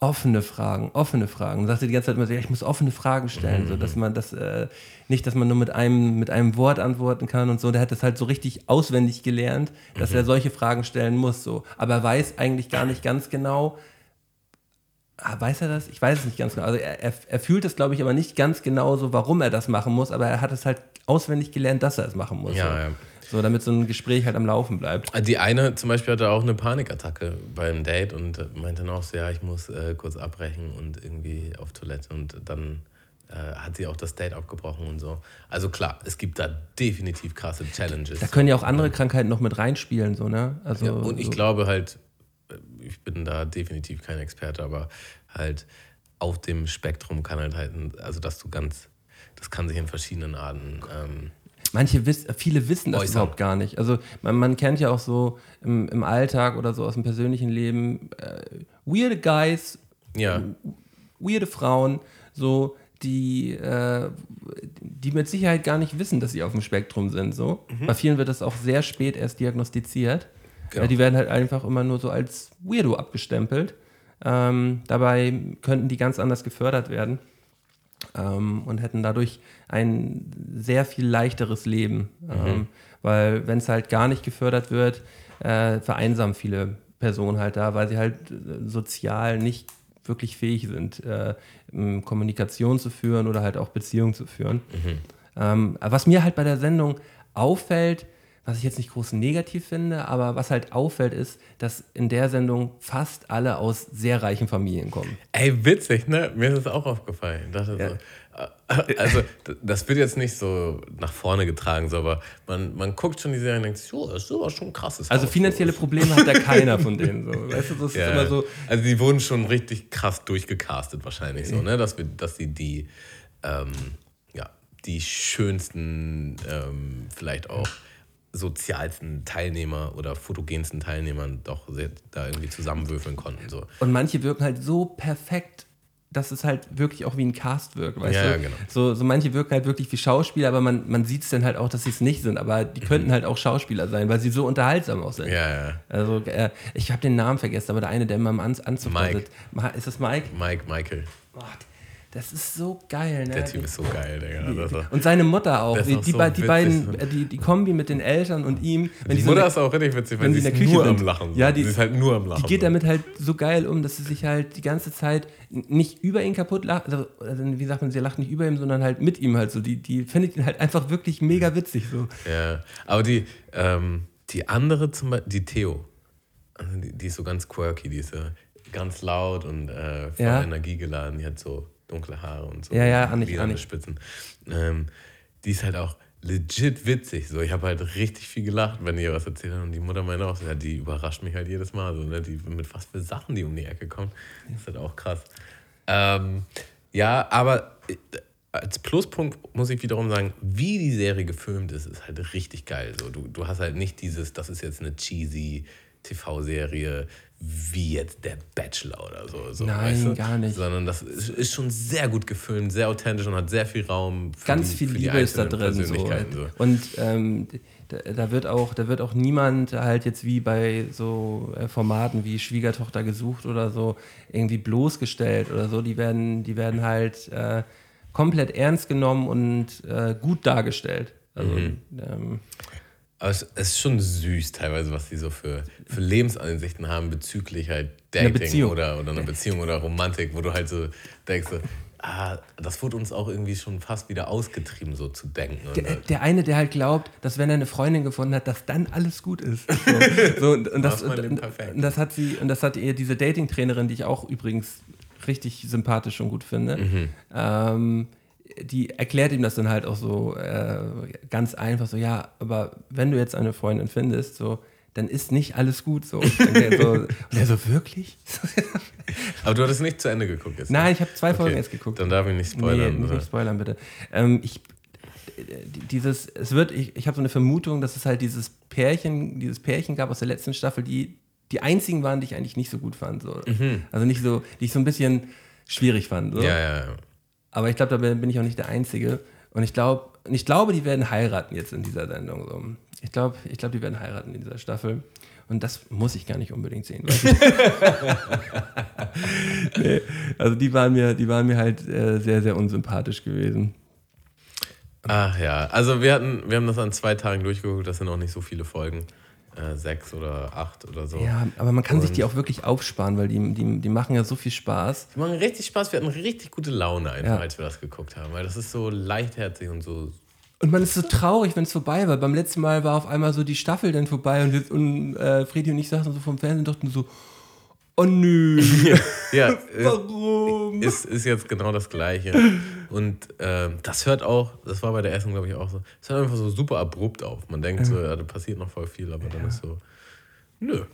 offene Fragen, offene Fragen. Und sagte die ganze Zeit immer so, ja, ich muss offene Fragen stellen, so dass man das äh, nicht, dass man nur mit einem mit einem Wort antworten kann und so. Der hat das halt so richtig auswendig gelernt, dass er solche Fragen stellen muss, so. Aber er weiß eigentlich gar nicht ganz genau. Ah, weiß er das? Ich weiß es nicht ganz genau. Also er, er, er fühlt es, glaube ich, aber nicht ganz genau so, warum er das machen muss. Aber er hat es halt auswendig gelernt, dass er es machen muss. Ja, so. ja. So, damit so ein Gespräch halt am Laufen bleibt. Die eine zum Beispiel hatte auch eine Panikattacke beim Date und meinte dann auch so, ja, ich muss äh, kurz abbrechen und irgendwie auf Toilette und dann äh, hat sie auch das Date abgebrochen und so. Also klar, es gibt da definitiv krasse Challenges. Da können ja auch andere Krankheiten noch mit reinspielen, so, ne? Also, Ja, und ich so. glaube halt, äh, ich bin da definitiv kein Experte, aber halt auf dem Spektrum kann halt halt, also dass du ganz, das kann sich in verschiedenen Arten. Ähm, Manche wiss, viele wissen das Äußern. überhaupt gar nicht. Also man, man kennt ja auch so im, im Alltag oder so aus dem persönlichen Leben äh, weirde Guys, ja, weirde Frauen, so die, äh, die mit Sicherheit gar nicht wissen, dass sie auf dem Spektrum sind. So. Bei vielen wird das auch sehr spät erst diagnostiziert. Genau. Ja, die werden halt einfach immer nur so als Weirdo abgestempelt. Ähm, dabei könnten die ganz anders gefördert werden ähm, und hätten dadurch ein sehr viel leichteres Leben. Ähm, weil wenn es halt gar nicht gefördert wird, äh, vereinsamen viele Personen halt da, weil sie halt äh, sozial nicht wirklich fähig sind, äh, Kommunikation zu führen oder halt auch Beziehungen zu führen. Ähm, was mir halt bei der Sendung auffällt, was ich jetzt nicht groß negativ finde, aber was halt auffällt, ist, dass in der Sendung fast alle aus sehr reichen Familien kommen. Ey, witzig, ne? Mir ist es auch aufgefallen. Ich dachte so, äh, also, das wird jetzt nicht so nach vorne getragen, so, aber man, man guckt schon die Serie und denkt, oh, das ist aber schon ein krasses Also Haus, finanzielle so. Probleme hat da keiner von denen. So. Weißt du, das ist Ja, immer so. Also die wurden schon richtig krass durchgecastet wahrscheinlich so, ne? Dass, wir, dass sie die, ähm, ja, die schönsten, ähm, vielleicht auch sozialsten Teilnehmer oder fotogensten Teilnehmern doch da irgendwie zusammenwürfeln konnten. So. Und manche wirken halt so perfekt, dass es halt wirklich auch wie ein Cast wirkt. Weißt Ja, du? ja, genau. so, so manche wirken halt wirklich wie Schauspieler, aber man, man sieht es dann halt auch, dass sie es nicht sind. Aber die könnten halt auch Schauspieler sein, weil sie so unterhaltsam auch sind. Mhm. Ja, ja. Also, äh, ich habe den Namen vergessen, aber der eine, der immer im Anz Anzug Mike. Ist das Mike? Mike, Michael, Boah, das ist so geil, ne? der Typ ist so geil, Digga. Ist- Und seine Mutter auch. Die, die, so die beiden, äh, die, die Kombi mit den Eltern und ihm. Die so Mutter eine- ist auch richtig witzig, wenn sie die in der Küche nur am sind. Lachen. so. Ja, die- sie ist halt nur am Lachen. Die geht so. damit halt so geil um, dass sie sich halt die ganze Zeit nicht über ihn kaputt lacht. Also, also wie sagt man, sie lacht nicht über ihm, sondern halt mit ihm halt so. Die, die findet ihn halt einfach wirklich mega witzig so. Ja, aber die, ähm, die andere zum Beispiel, die Theo, also die, die ist so ganz quirky, die ist so ganz laut und äh, voll Ja. energiegeladen, die hat so dunkle Haare und so Ja, ja, lilane Annik. Spitzen. Ähm, die ist halt auch legit witzig. So, ich habe halt richtig viel gelacht, wenn ihr was erzählt hat. Und die Mutter meinte auch, ja, die überrascht mich halt jedes Mal. So, ne? die, mit was für Sachen die um die Ecke kommen. Das ist halt auch krass. Ähm, ja, aber äh, als Pluspunkt muss ich wiederum sagen, wie die Serie gefilmt ist, ist halt richtig geil. So, du, du hast halt nicht dieses, das ist jetzt eine cheesy TV-Serie wie jetzt der Bachelor oder so. so Nein, weißt du? gar nicht. Sondern das ist, ist schon sehr gut gefilmt, sehr authentisch und hat sehr viel Raum für Ganz die, viel für Liebe ist da drin. So. So. Und ähm, da, da, wird auch, da wird auch niemand halt jetzt wie bei so äh, Formaten wie Schwiegertochter gesucht oder so irgendwie bloßgestellt oder so. Die werden, die werden halt äh, komplett ernst genommen und äh, gut dargestellt. Also, Mhm. ähm, Aber es, ist schon süß teilweise, was die so für, für Lebensansichten haben bezüglich halt Dating oder, oder einer Beziehung oder Romantik, wo du halt so denkst, so, ah, das wurde uns auch irgendwie schon fast wieder ausgetrieben, so zu denken. Der, der eine, der halt glaubt, dass wenn er eine Freundin gefunden hat, dass dann alles gut ist. So, so, und, und, das, und, und das hat sie, und das hat ihr diese Dating-Trainerin, die ich auch übrigens richtig sympathisch und gut finde, Mhm. ähm, die erklärt ihm das dann halt auch so äh, ganz einfach so, ja, aber wenn du jetzt eine Freundin findest, so, dann ist nicht alles gut so. Und er so, und er so wirklich? aber du hattest nicht zu Ende geguckt jetzt. ne? Nein, ich habe zwei Okay, Folgen jetzt geguckt. Dann darf ich nicht spoilern. Nee, nicht spoilern, bitte. Ähm, ich, dieses, es wird, ich, ich habe so eine Vermutung, dass es halt dieses Pärchen, dieses Pärchen gab aus der letzten Staffel, die die einzigen waren, die ich eigentlich nicht so gut fand. So. Also nicht so, die ich so ein bisschen schwierig fand. So. Mhm. ja, ja, ja. Aber ich glaube, da bin ich auch nicht der Einzige. Und ich glaube, ich glaube, die werden heiraten jetzt in dieser Sendung. So. Ich glaube, ich glaube, die werden heiraten in dieser Staffel. Und das muss ich gar nicht unbedingt sehen. Nee, also die waren mir, die waren mir halt äh, sehr, sehr unsympathisch gewesen. Ach ja, also wir hatten, wir haben das an zwei Tagen durchgeguckt, das sind auch nicht so viele Folgen. Äh, sechs oder acht oder so. Ja, aber man kann sich Und- die auch wirklich aufsparen, weil die, die, die machen ja so viel Spaß. Die machen richtig Spaß, wir hatten richtig gute Laune einfach, Ja. als wir das geguckt haben, weil das ist so leichtherzig und so. Und man ist so traurig, wenn es vorbei war. Beim letzten Mal war auf einmal so die Staffel dann vorbei und, wir, und äh, Fredi und ich saßen so vom Fernsehen und dachten so, oh nö, Ja, warum? ist, ist jetzt genau das Gleiche. Und ähm, das hört auch, das war bei der ersten, glaube ich, auch so, es hört einfach so super abrupt auf. Man denkt so, ja, da passiert noch voll viel, aber dann ist so, nö.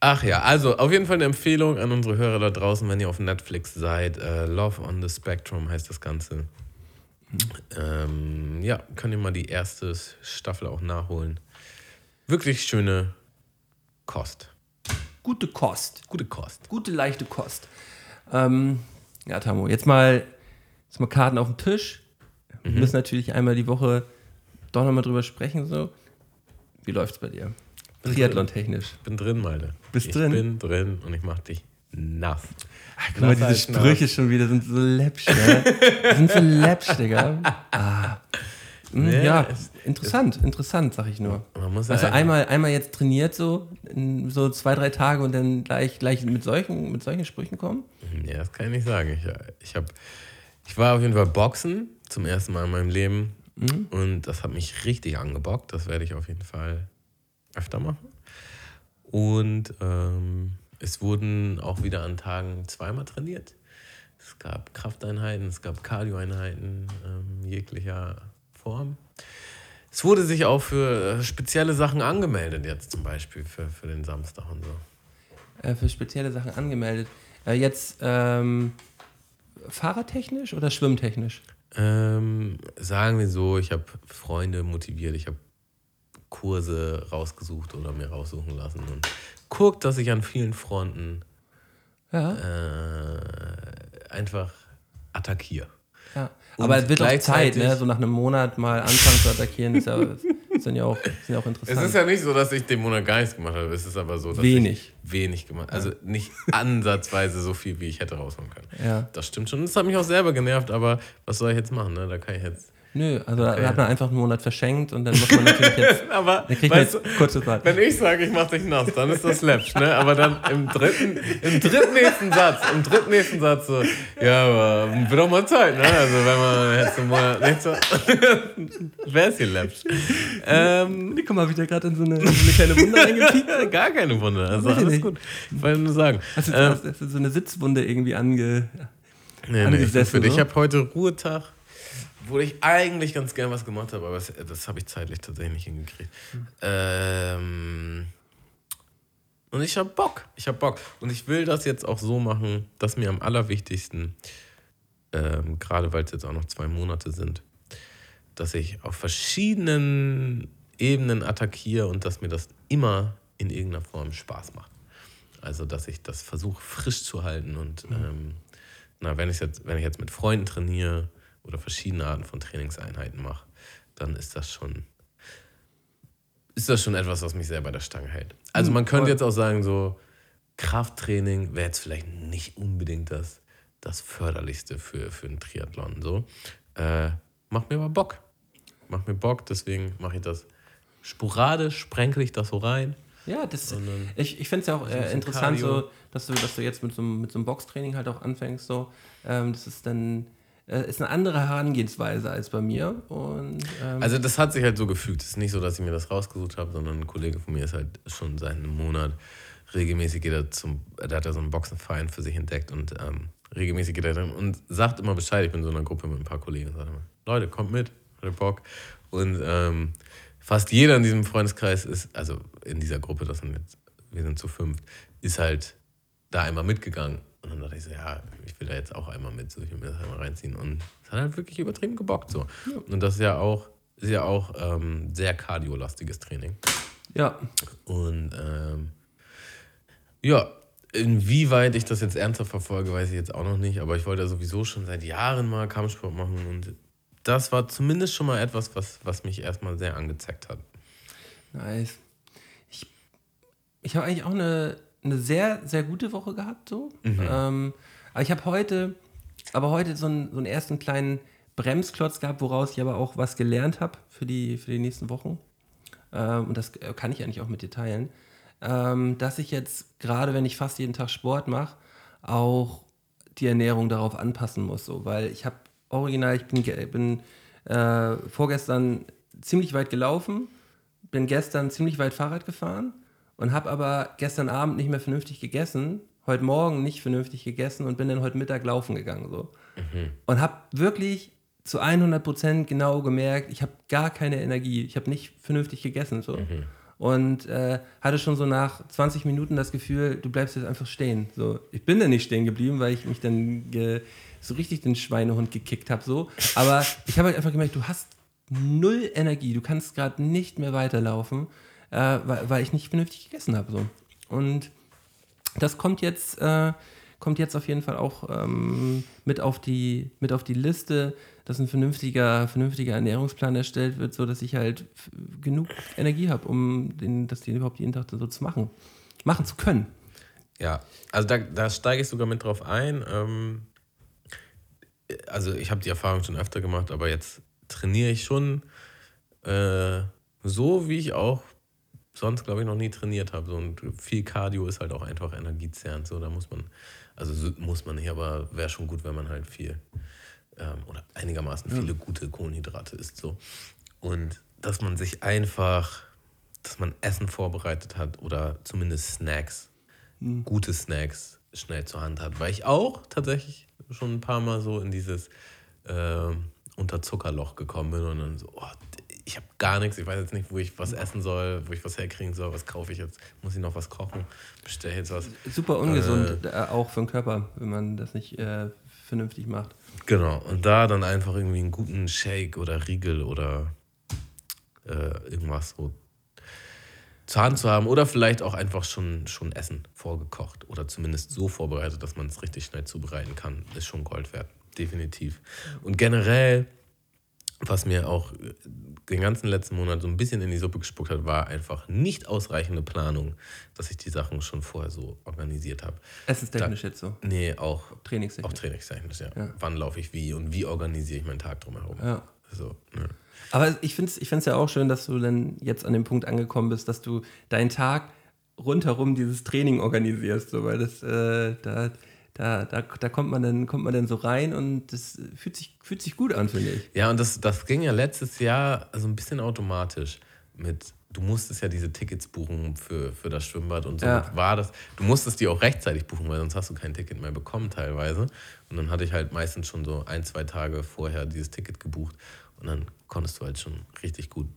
Ach ja, also auf jeden Fall eine Empfehlung an unsere Hörer da draußen, wenn ihr auf Netflix seid. Äh, Love on the Spectrum heißt das Ganze. Ähm, ja, könnt ihr mal die erste Staffel auch nachholen. Wirklich schöne Kost. Gute Kost. Gute Kost. Gute, leichte Kost. Ähm, ja, Tamo, jetzt mal, jetzt mal Karten auf den Tisch. Wir Mhm. müssen natürlich einmal die Woche doch nochmal drüber sprechen. So. Wie läuft's bei dir? Triathlon-technisch. Bin drin, Malte. Bist ich drin? bin drin und ich mach dich nass. Guck mal, diese. Sprüche schon wieder sind so läppsch, ne? Sind so läppsch, Digga. Ah. Hm, Nee, ja, es- interessant, interessant, sag ich nur. Ja Also einfach- einmal, einmal jetzt trainiert so, in so zwei, drei Tage und dann gleich, gleich mit, solchen, mit solchen Sprüchen kommen? Ja, das kann ich nicht sagen. Ich, ich, hab, ich war auf jeden Fall Boxen zum ersten Mal in meinem Leben mhm. und das hat mich richtig angebockt. Das werde ich auf jeden Fall öfter machen. Und ähm, es wurden auch wieder an Tagen zweimal trainiert. Es gab Krafteinheiten, es gab Cardioeinheiten ähm, jeglicher Form. Es wurde sich auch für äh, spezielle Sachen angemeldet, jetzt zum Beispiel für, für den Samstag und so. Äh, für spezielle Sachen angemeldet. Äh, jetzt ähm, fahrradtechnisch oder schwimmtechnisch? Ähm, sagen wir so, ich habe Freunde motiviert, ich habe Kurse rausgesucht oder mir raussuchen lassen und guckt, dass ich an vielen Fronten ja. äh, einfach attackiere. Ja. Aber es wird auch Zeit, ne? so nach einem Monat mal anfangen zu attackieren, ist ja, ist ja, auch, ist ja auch interessant. Es ist ja nicht so, dass ich den Monat gar nichts gemacht habe, es ist aber so, dass wenig. ich wenig gemacht. Also nicht ansatzweise so viel, wie ich hätte rausholen können. Ja. Das stimmt schon. Das hat mich auch selber genervt, aber was soll ich jetzt machen? Ne? Da kann ich jetzt Nö, also okay. da hat man einfach einen Monat verschenkt und dann muss man natürlich jetzt. aber dann kriegt man jetzt kurze Zeit. Wenn ich sage, ich mach dich nass, dann ist das läppsch, ne? Aber dann im dritten, im dritten nächsten Satz, im dritten nächsten Satz so, ja, aber wird auch mal Zeit, ne? Also wenn man jetzt einen Monat nicht so. Wäre es hier läppsch. Ähm, Guck mal, wie der gerade in so eine, so eine kleine Wunde reingepiekt Gar keine Wunde. Also alles gut. Ich wollte nur sagen. Hast du, ähm, hast du so eine Sitzwunde irgendwie ange. Nee, nee, ich, für dich. ich habe heute Ruhetag wo ich eigentlich ganz gern was gemacht habe, aber das, das habe ich zeitlich tatsächlich nicht hingekriegt. Mhm. Ähm, und ich habe Bock. Ich habe Bock. Und ich will das jetzt auch so machen, dass mir am allerwichtigsten, ähm, gerade weil es jetzt auch noch zwei Monate sind, dass ich auf verschiedenen Ebenen attackiere und dass mir das immer in irgendeiner Form Spaß macht. Also, dass ich das versuche frisch zu halten und mhm. ähm, na, wenn ich jetzt, wenn ich jetzt mit Freunden trainiere, oder verschiedene Arten von Trainingseinheiten mache, dann ist das schon ist das schon etwas, was mich sehr bei der Stange hält. Also man könnte jetzt auch sagen, so Krafttraining wäre jetzt vielleicht nicht unbedingt das, das Förderlichste für, für einen Triathlon. So. Äh, macht mir aber Bock. Macht mir Bock, deswegen mache ich das sporadisch, sprenkel ich das so rein. Ja, das, ich, ich finde es ja auch äh, interessant, so, dass, du, dass du jetzt mit so, mit so einem Boxtraining halt auch anfängst. So. Ähm, das ist dann ist eine andere Herangehensweise als bei mir. Und, ähm also das hat sich halt so gefügt. Es ist nicht so, dass ich mir das rausgesucht habe, sondern ein Kollege von mir ist halt schon seit einem Monat regelmäßig geht er zum, da hat er so einen Boxenverein für sich entdeckt und ähm, regelmäßig geht er drin und sagt immer Bescheid. Ich bin in so einer Gruppe mit ein paar Kollegen und sagt immer, Leute, kommt mit, hat Bock. Und ähm, fast jeder in diesem Freundeskreis ist, also in dieser Gruppe, das sind jetzt, wir sind zu fünf, ist halt da einmal mitgegangen. Und dann dachte ich so, ja, ich will da jetzt auch einmal mit, so ich will mir das einmal reinziehen. Und es hat halt wirklich übertrieben gebockt so. Ja. Und das ist ja auch, ist ja auch ähm, sehr kardiolastiges Training. Ja. Und ähm, ja, inwieweit ich das jetzt ernsthaft verfolge, weiß ich jetzt auch noch nicht. Aber ich wollte ja sowieso schon seit Jahren mal Kampfsport machen. Und das war zumindest schon mal etwas, was, was mich erstmal sehr angezeigt hat. Nice. Ich, ich habe eigentlich auch eine eine sehr, sehr gute Woche gehabt. So. Mhm. Ähm, aber ich habe heute, aber heute so einen, so einen ersten kleinen Bremsklotz gehabt, woraus ich aber auch was gelernt habe für die, für die nächsten Wochen. Ähm, und das kann ich eigentlich auch mit dir teilen. Ähm, dass ich jetzt, gerade wenn ich fast jeden Tag Sport mache, auch die Ernährung darauf anpassen muss. So. Weil ich habe original, ich bin, bin äh, vorgestern ziemlich weit gelaufen, bin gestern ziemlich weit Fahrrad gefahren und habe aber gestern Abend nicht mehr vernünftig gegessen, heute Morgen nicht vernünftig gegessen und bin dann heute Mittag laufen gegangen so. Mhm. Und habe wirklich zu 100 Prozent genau gemerkt, ich habe gar keine Energie, ich habe nicht vernünftig gegessen so. Mhm. Und äh, hatte schon so nach 20 Minuten das Gefühl, du bleibst jetzt einfach stehen. So, ich bin dann nicht stehen geblieben, weil ich mich dann so richtig den Schweinehund gekickt habe. So. Aber ich habe halt einfach gemerkt, du hast null Energie, du kannst gerade nicht mehr weiterlaufen äh, weil, weil, ich nicht vernünftig gegessen habe. So. Und das kommt jetzt, äh, kommt jetzt auf jeden Fall auch ähm, mit, auf die, mit auf die Liste, dass ein vernünftiger, vernünftiger Ernährungsplan erstellt wird, sodass ich halt genug Energie habe, um den, das überhaupt jeden Tag so zu machen, machen zu können. Ja, also da, da steige ich sogar mit drauf ein. Ähm, also ich habe die Erfahrung schon öfter gemacht, aber jetzt trainiere ich schon äh, so, wie ich auch sonst, glaube ich, noch nie trainiert habe. So, und viel Cardio ist halt auch einfach energiezehrend. So, da muss man, also so muss man nicht, aber wäre schon gut, wenn man halt viel ähm, oder einigermaßen viele gute Kohlenhydrate isst. So. Und dass man sich einfach, dass man Essen vorbereitet hat oder zumindest Snacks, gute Snacks schnell zur Hand hat. Weil ich auch tatsächlich schon ein paar Mal so in dieses äh, Unterzuckerloch gekommen bin und dann so, oh, ich habe gar nichts, ich weiß jetzt nicht, wo ich was essen soll, wo ich was herkriegen soll, was kaufe ich jetzt, muss ich noch was kochen, bestelle jetzt was. Super ungesund, äh, auch für den Körper, wenn man das nicht äh, vernünftig macht. Genau, und da dann einfach irgendwie einen guten Shake oder Riegel oder äh, irgendwas so zur Hand zu haben oder vielleicht auch einfach schon, schon Essen vorgekocht oder zumindest so vorbereitet, dass man es richtig schnell zubereiten kann, ist schon Gold wert. Definitiv. Und generell, was mir auch den ganzen letzten Monat so ein bisschen in die Suppe gespuckt hat, war einfach nicht ausreichende Planung, dass ich die Sachen schon vorher so organisiert habe. Essenstechnisch jetzt so. Nee, auch Trainingstechnisch. Auch trainingstechnisch, ja. Ja. Wann laufe ich wie und wie organisiere ich meinen Tag drumherum. Ja. So, ne. Aber ich finde es ich find's ja auch schön, dass du dann jetzt an dem Punkt angekommen bist, dass du deinen Tag rundherum dieses Training organisierst, so, weil das, äh, da, da, da, da kommt man dann, kommt man dann so rein und das fühlt sich, fühlt sich gut an, finde ich. Ja, und das, das ging ja letztes Jahr so ein bisschen automatisch mit, du musstest ja diese Tickets buchen für, für das Schwimmbad und so Ja. war das. Du musstest die auch rechtzeitig buchen, weil sonst hast du kein Ticket mehr bekommen teilweise. Und dann hatte ich halt meistens schon so ein, zwei Tage vorher dieses Ticket gebucht und dann konntest du halt schon richtig gut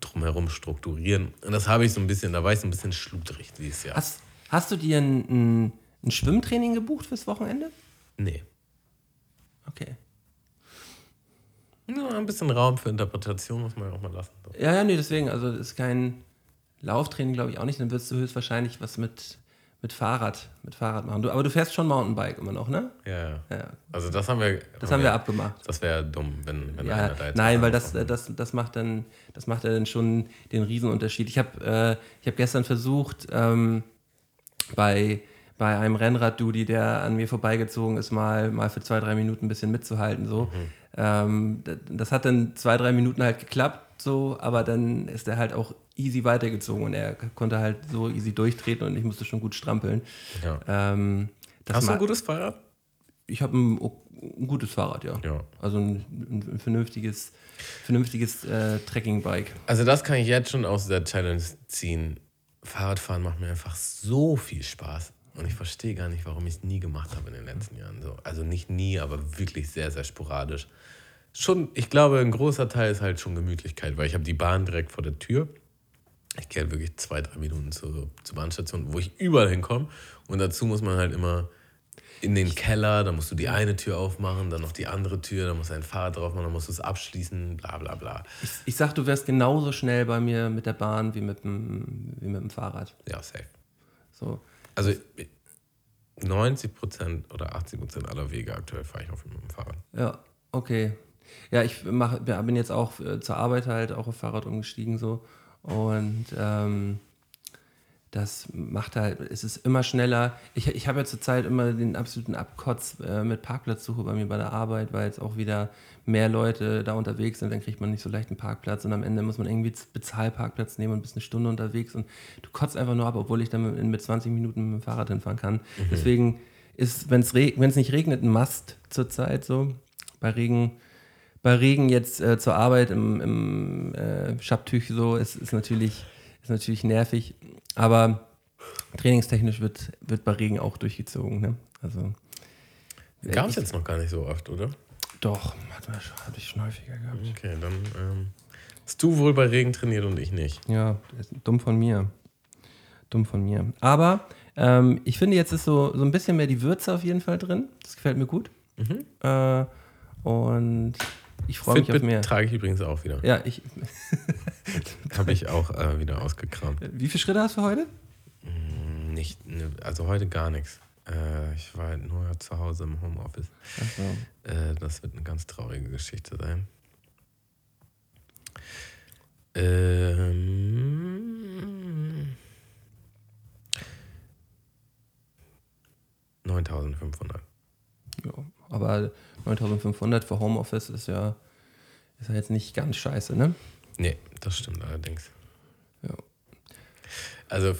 drumherum strukturieren. Und das habe ich so ein bisschen, da war ich so ein bisschen schludrig dieses Jahr. Hast, hast du dir ein, ein, ein Schwimmtraining gebucht fürs Wochenende? Nee. Okay. Ja, ein bisschen Raum für Interpretation muss man ja auch mal lassen. Ja, ja, nee, deswegen, also ist kein Lauftraining, glaube ich auch nicht. Dann wirst du höchstwahrscheinlich was mit, mit Fahrrad, mit Fahrrad machen. Du, aber du fährst schon Mountainbike immer noch, ne? Ja, ja. Ja. Also das haben wir. Das haben wir abgemacht. Das wäre dumm, wenn, wenn Ja, einer da jetzt. nein, weil das, das, das, macht dann, das macht ja dann schon den Riesenunterschied. Ich habe äh, ich hab gestern versucht, ähm, bei, bei einem Rennrad-Dudi, der an mir vorbeigezogen ist, mal, mal für zwei, drei Minuten ein bisschen mitzuhalten. So. Ähm, d- das hat dann zwei, drei Minuten halt geklappt, so, aber dann ist er halt auch easy weitergezogen und er konnte halt so easy durchtreten und ich musste schon gut strampeln. Ja. Ähm, das Hast du ein gutes Fahrrad? ich habe ein, ein gutes Fahrrad, ja. Ja. Also ein, ein, ein vernünftiges, vernünftiges äh, Trekkingbike. Also das kann ich jetzt schon aus der Challenge ziehen. Fahrradfahren macht mir einfach so viel Spaß. Und ich verstehe gar nicht, warum ich es nie gemacht habe in den letzten Jahren. So. Also nicht nie, aber wirklich sehr, sehr sporadisch. Schon, ich glaube, ein großer Teil ist halt schon Gemütlichkeit, weil ich habe die Bahn direkt vor der Tür. Ich gehe halt wirklich zwei, drei Minuten zur, zur Bahnstation, wo ich überall hinkomme. Und dazu muss man halt immer in den Keller, da musst du die eine Tür aufmachen, dann noch die andere Tür, dann musst du ein Fahrrad drauf machen, dann musst du es abschließen, bla bla bla. Ich, ich sag, du wärst genauso schnell bei mir mit der Bahn wie mit dem, wie mit dem Fahrrad. Ja, safe. So. Also 90 Prozent oder 80 Prozent aller Wege aktuell fahre ich auf dem Fahrrad. Ja, okay. Ja, ich mach, bin jetzt auch äh, zur Arbeit halt auch auf Fahrrad umgestiegen so. Und ähm, das macht halt, es ist immer schneller. Ich, ich habe ja zurzeit immer den absoluten Abkotz äh, mit Parkplatzsuche bei mir bei der Arbeit, weil jetzt auch wieder mehr Leute da unterwegs sind, dann kriegt man nicht so leicht einen Parkplatz und am Ende muss man irgendwie Bezahlparkplatz nehmen und bist eine Stunde unterwegs und du kotzt einfach nur ab, obwohl ich dann mit, mit 20 Minuten mit dem Fahrrad hinfahren kann. Deswegen ist, wenn es nicht regnet, ein Must zurzeit so. Bei Regen bei Regen jetzt äh, zur Arbeit im, im äh, Schabtüch so ist, ist, natürlich, ist natürlich nervig. Aber trainingstechnisch wird, wird bei Regen auch durchgezogen. Ne? Also, Gab es jetzt noch gar nicht so oft, oder? Doch, hatte ich schon häufiger gehabt. Okay, dann ähm, hast du wohl bei Regen trainiert und ich nicht. Ja, dumm von mir. Dumm von mir. Aber ähm, ich finde, jetzt ist so, so ein bisschen mehr die Würze auf jeden Fall drin. Das gefällt mir gut. Äh, und ich freue mich auf mehr. trage ich übrigens auch wieder. Ja, ich. Habe ich auch äh, wieder ausgekramt. Wie viele Schritte hast du heute? Nicht, ne, also heute gar nichts. Äh, ich war halt nur zu Hause im Homeoffice. Achso. Äh, das wird eine ganz traurige Geschichte sein. Ähm, 9500. Ja, aber 9500 für Homeoffice ist ja, ist ja jetzt nicht ganz scheiße, ne? Nee, das stimmt allerdings. Ja. Also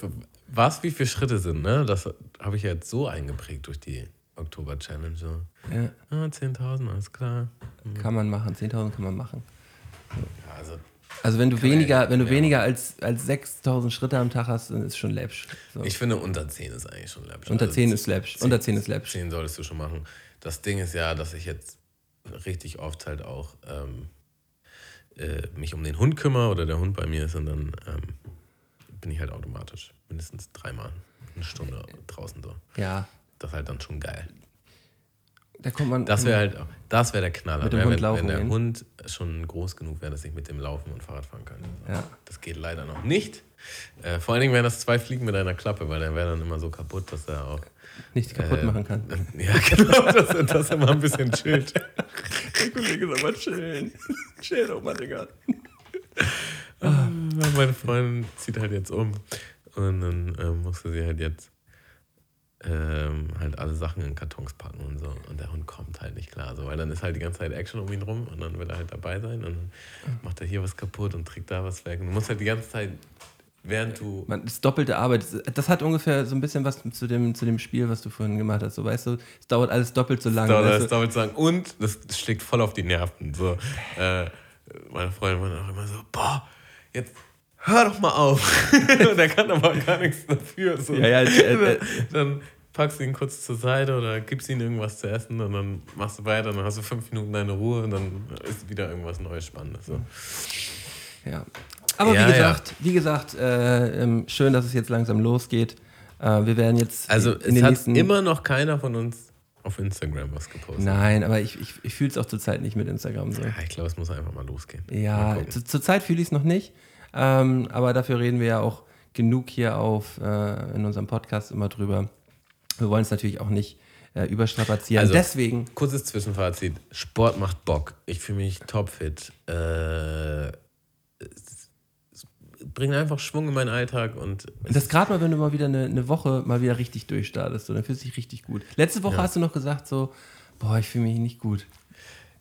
was wie viele Schritte sind, ne? Das habe ich jetzt so eingeprägt durch die Oktober-Challenge. So. Ja, Ah, 10.000, alles klar. kann man machen. 10.000 kann man machen. Ja, also Also wenn du weniger, wenn du ja. weniger als, als 6.000 Schritte am Tag hast, dann ist schon läppsch. So. ich finde, unter 10 ist eigentlich schon läppisch. Unter Also 10 ist läppsch. Unter 10 ist läppsch. 10 solltest du schon machen. Das Ding ist ja, dass ich jetzt richtig oft halt auch ähm, äh, mich um den Hund kümmere oder der Hund bei mir ist und dann ähm, bin ich halt automatisch mindestens dreimal eine Stunde draußen so. Ja, Das ist halt dann schon geil. da kommt man. Das wäre halt, das wäre der Knaller, Mit dem wär, Hund wenn, laufen wenn der gehen. Hund schon groß genug wäre, dass ich mit dem laufen und Fahrrad fahren kann. Ja. Das geht leider noch nicht. Äh, vor allen Dingen wären das zwei Fliegen mit einer Klappe, weil der wäre dann immer so kaputt, dass er auch nichts kaputt äh, machen kann. Ja, genau, dass er, dass er mal ein bisschen chillt. Der Kollege soll mal chillen. Chill doch mal, Digga. Ah, Meine Freundin zieht halt jetzt um und dann ähm, musste sie halt jetzt ähm, halt alle Sachen in Kartons packen und so. Und der Hund kommt halt nicht klar, so, weil dann ist halt die ganze Zeit Action um ihn rum und dann will er halt dabei sein und dann macht er hier was kaputt und trägt da was weg. Und du musst halt die ganze Zeit, während du. Man, das ist doppelte Arbeit. Das- hat ungefähr so ein bisschen was zu dem, zu dem Spiel, was du vorhin gemacht hast. So, weißt du, es dauert alles doppelt so lange. dauert weißt alles doppelt so lang. Und das schlägt voll auf die Nerven. So, äh, meine Freundin war dann auch immer so, boah, jetzt hör doch mal auf. Und er kann aber gar nichts dafür. So. Ja, ja, äh, äh. Dann packst du ihn kurz zur Seite oder gibst ihm irgendwas zu essen und dann machst du weiter, dann hast du fünf Minuten deine Ruhe und dann ist wieder irgendwas Neues Spannendes. So. Ja. Aber Ja, wie ja. gesagt, wie gesagt, äh, ähm, schön, dass es jetzt langsam losgeht. Äh, wir werden jetzt Also in es hat immer noch keiner von uns auf Instagram was gepostet. Nein, aber ich, ich, ich fühle es auch zurzeit nicht mit Instagram so. Ja, ich glaube, es muss einfach mal losgehen. Ja, zu, zurzeit fühle ich es noch nicht. Ähm, aber dafür reden wir ja auch genug hier auf äh, in unserem Podcast immer drüber. Wir wollen es natürlich auch nicht äh, überstrapazieren. Also- Deswegen, Kurzes Zwischenfazit. Sport macht Bock. Ich fühle mich topfit. Äh, es bringt einfach Schwung in meinen Alltag und das gerade mal, wenn du mal wieder eine, eine Woche mal wieder richtig durchstartest, so, dann fühlst du dich richtig gut. Letzte Woche Ja. hast du noch gesagt so, boah, ich fühle mich nicht gut.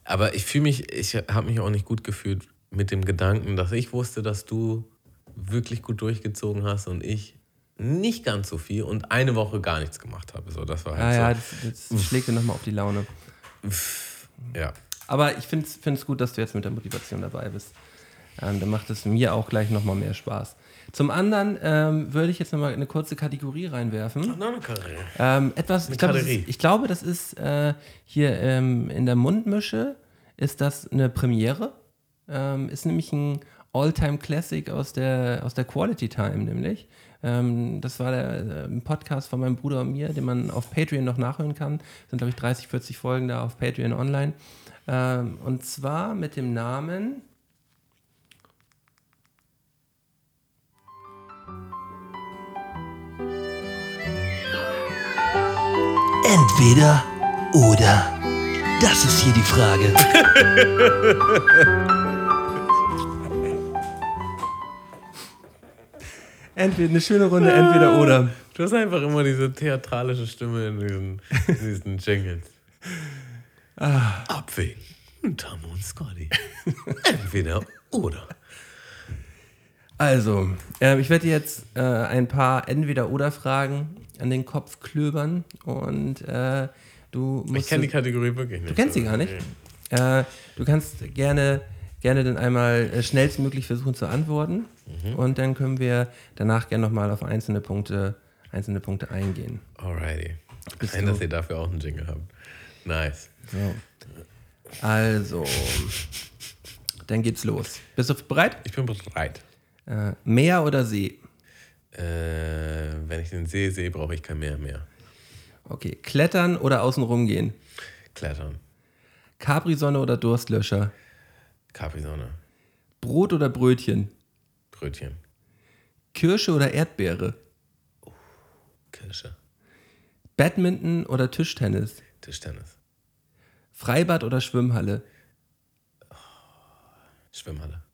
aber ich fühle mich, ich habe mich auch nicht gut gefühlt mit dem Gedanken, dass ich wusste, dass du wirklich gut durchgezogen hast und ich nicht ganz so viel und eine Woche gar nichts gemacht habe. So, das war Ah halt ja, so. das, das schlägt dir nochmal auf die Laune. Ja. Aber ich finde es gut, dass du jetzt mit der Motivation dabei bist. Ähm, dann macht es mir auch gleich nochmal mehr Spaß. Zum anderen ähm, würde ich jetzt nochmal eine kurze Kategorie reinwerfen. Ähm, etwas, ich, glaub, das Kategorie. ist, ich glaube, das ist äh, hier ähm, in der Mundmische, ist das eine Premiere. Ähm, ist nämlich ein All-Time-Classic aus der, aus der Quality Time, nämlich. Ähm, das war der, äh, ein Podcast von meinem Bruder und mir, den man auf Patreon noch nachhören kann. Sind, glaube ich, 30, 40 Folgen da auf Patreon online. Ähm, und zwar mit dem Namen. Entweder oder. Das ist hier die Frage. Entweder eine schöne Runde, entweder oder. Du hast einfach immer diese theatralische Stimme in diesen, in diesen Jingles. Ah. Abwägen. Tamu und Scotty. Entweder oder. Also, äh, ich werde dir jetzt äh, ein paar Entweder-Oder-Fragen an den Kopf klöbern und äh, du musst. Ich kenne die Kategorie wirklich nicht. Du kennst sie gar nicht? Äh, du kannst gerne, gerne dann einmal äh, schnellstmöglich versuchen zu antworten und dann können wir danach gerne nochmal auf einzelne Punkte, einzelne Punkte eingehen. Alrighty. Du- dass ihr dafür auch einen Jingle habt. Nice. So. Also, dann geht's los. Bist du bereit? Ich bin bereit. Äh, Meer oder See? Äh, wenn ich den See sehe, brauche ich kein Meer mehr. Okay. Klettern oder außen rumgehen? Klettern. Capri-Sonne oder Durstlöscher? Capri-Sonne. Brot oder Brötchen? Brötchen. Kirsche oder Erdbeere? Kirsche. Badminton oder Tischtennis? Tischtennis. Freibad oder Schwimmhalle? Schwimmhalle.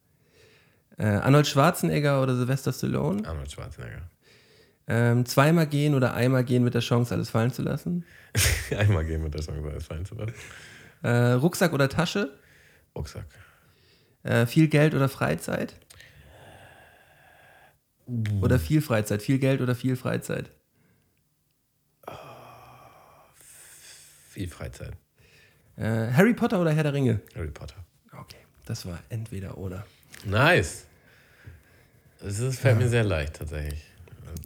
Äh, Arnold Schwarzenegger oder Sylvester Stallone? Arnold Schwarzenegger. Ähm, zweimal gehen oder einmal gehen mit der Chance, alles fallen zu lassen? Einmal gehen mit der Chance, alles fallen zu lassen. Äh, Rucksack oder Tasche? Rucksack. Äh, viel Geld oder Freizeit? Oder viel Freizeit? Viel Geld oder viel Freizeit? Viel Freizeit. Äh, Harry Potter oder Herr der Ringe? Harry Potter. Okay, das war entweder oder. Nice. Das ist, fällt mir sehr leicht tatsächlich.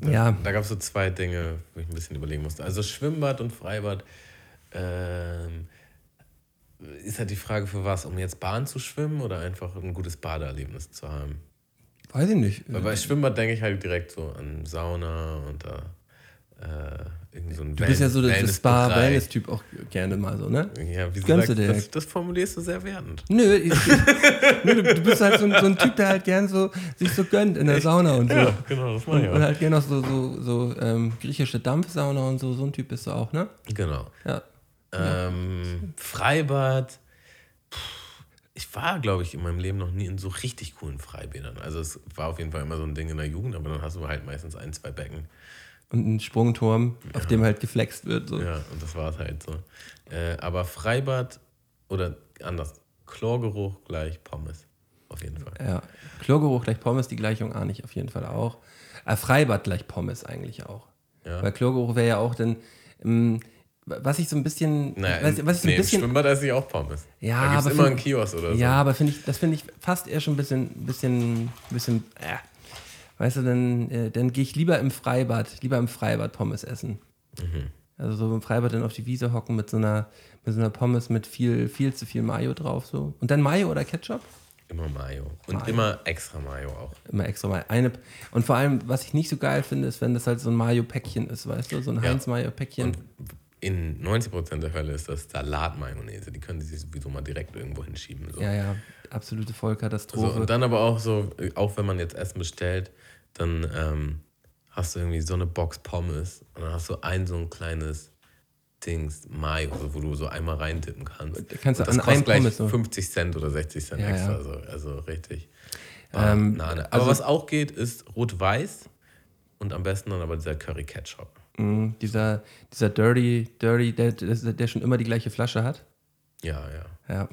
Da, Ja. Da gab es so zwei Dinge, wo ich ein bisschen überlegen musste. Also Schwimmbad und Freibad ähm, ist halt die Frage für was, um jetzt Bahn zu schwimmen oder einfach ein gutes Badeerlebnis zu haben. Weiß ich nicht. Weil bei Schwimmbad denke ich halt direkt so an Sauna und da äh, so Du bist ja so der Spa-Wellness-Typ auch gerne mal so, ne? Ja, wie Gönnst gesagt, das, das formulierst du sehr wertend. Nö, ich, nö du, bist halt so ein, so ein Typ, der halt gern so sich so gönnt in der Sauna und so. Ja, genau, das mache Und, ich und auch. halt gerne noch so, so, so ähm, griechische Dampfsauna und so. So ein Typ bist du auch, ne? Genau. Ja. Ähm, Freibad. Puh, Ich war, glaube ich, in meinem Leben noch nie in so richtig coolen Freibädern. Also es war auf jeden Fall immer so ein Ding in der Jugend, aber dann hast du halt meistens ein, zwei Becken. Und ein Sprungturm, auf dem halt geflext wird. So. Ja, und das war es halt so. Äh, aber Freibad oder anders, Chlorgeruch gleich Pommes. Auf jeden Fall. Ja. Chlorgeruch gleich Pommes, die Gleichung ahne ich auf jeden Fall auch. Äh, Freibad gleich Pommes eigentlich auch. Ja. Weil Chlorgeruch wäre ja auch dann, ähm, was ich so ein bisschen, Naja, was, was ich so nee, ein bisschen, im Schwimmbad esse ich auch Pommes. Ja, da gibt's aber immer find- einen Kiosk oder so. ja, aber finde ich, das finde ich fast eher schon ein bisschen, bisschen, bisschen, äh, weißt du, dann, äh, dann gehe ich lieber im Freibad, lieber im Freibad Pommes essen. Mhm. Also so im Freibad dann auf die Wiese hocken mit so einer, mit so einer Pommes mit viel, viel zu viel Mayo drauf so. Und dann Mayo oder Ketchup? Immer Mayo. Und Mayo. immer extra Mayo auch. Immer extra mal eine. Und vor allem, was ich nicht so geil finde, ist, wenn das halt so ein Mayo-Päckchen ist, weißt du? So ein Ja. Heinz-Mayo-Päckchen. Und in 90% der Fälle ist das Salatmayonnaise. Die können sie sowieso mal direkt irgendwo hinschieben. So. Ja, ja, absolute So, Vollkatastrophe. und dann aber auch so, auch wenn man jetzt Essen bestellt, dann ähm, hast du irgendwie so eine Box Pommes und dann hast du ein so ein kleines Dings Mayo, so, wo du so einmal reintippen kannst. Kannst du und das an kostet gleich Pommes so. 50 Cent oder 60 Cent Ja, extra. ja. So, also richtig. Ähm, Banane. Aber also- was auch geht, ist Rot-Weiß und am besten dann aber dieser Curry Ketchup. Mm, dieser, dieser Dirty, Dirty, der, der, der schon immer die gleiche Flasche hat. Ja, ja. Ja.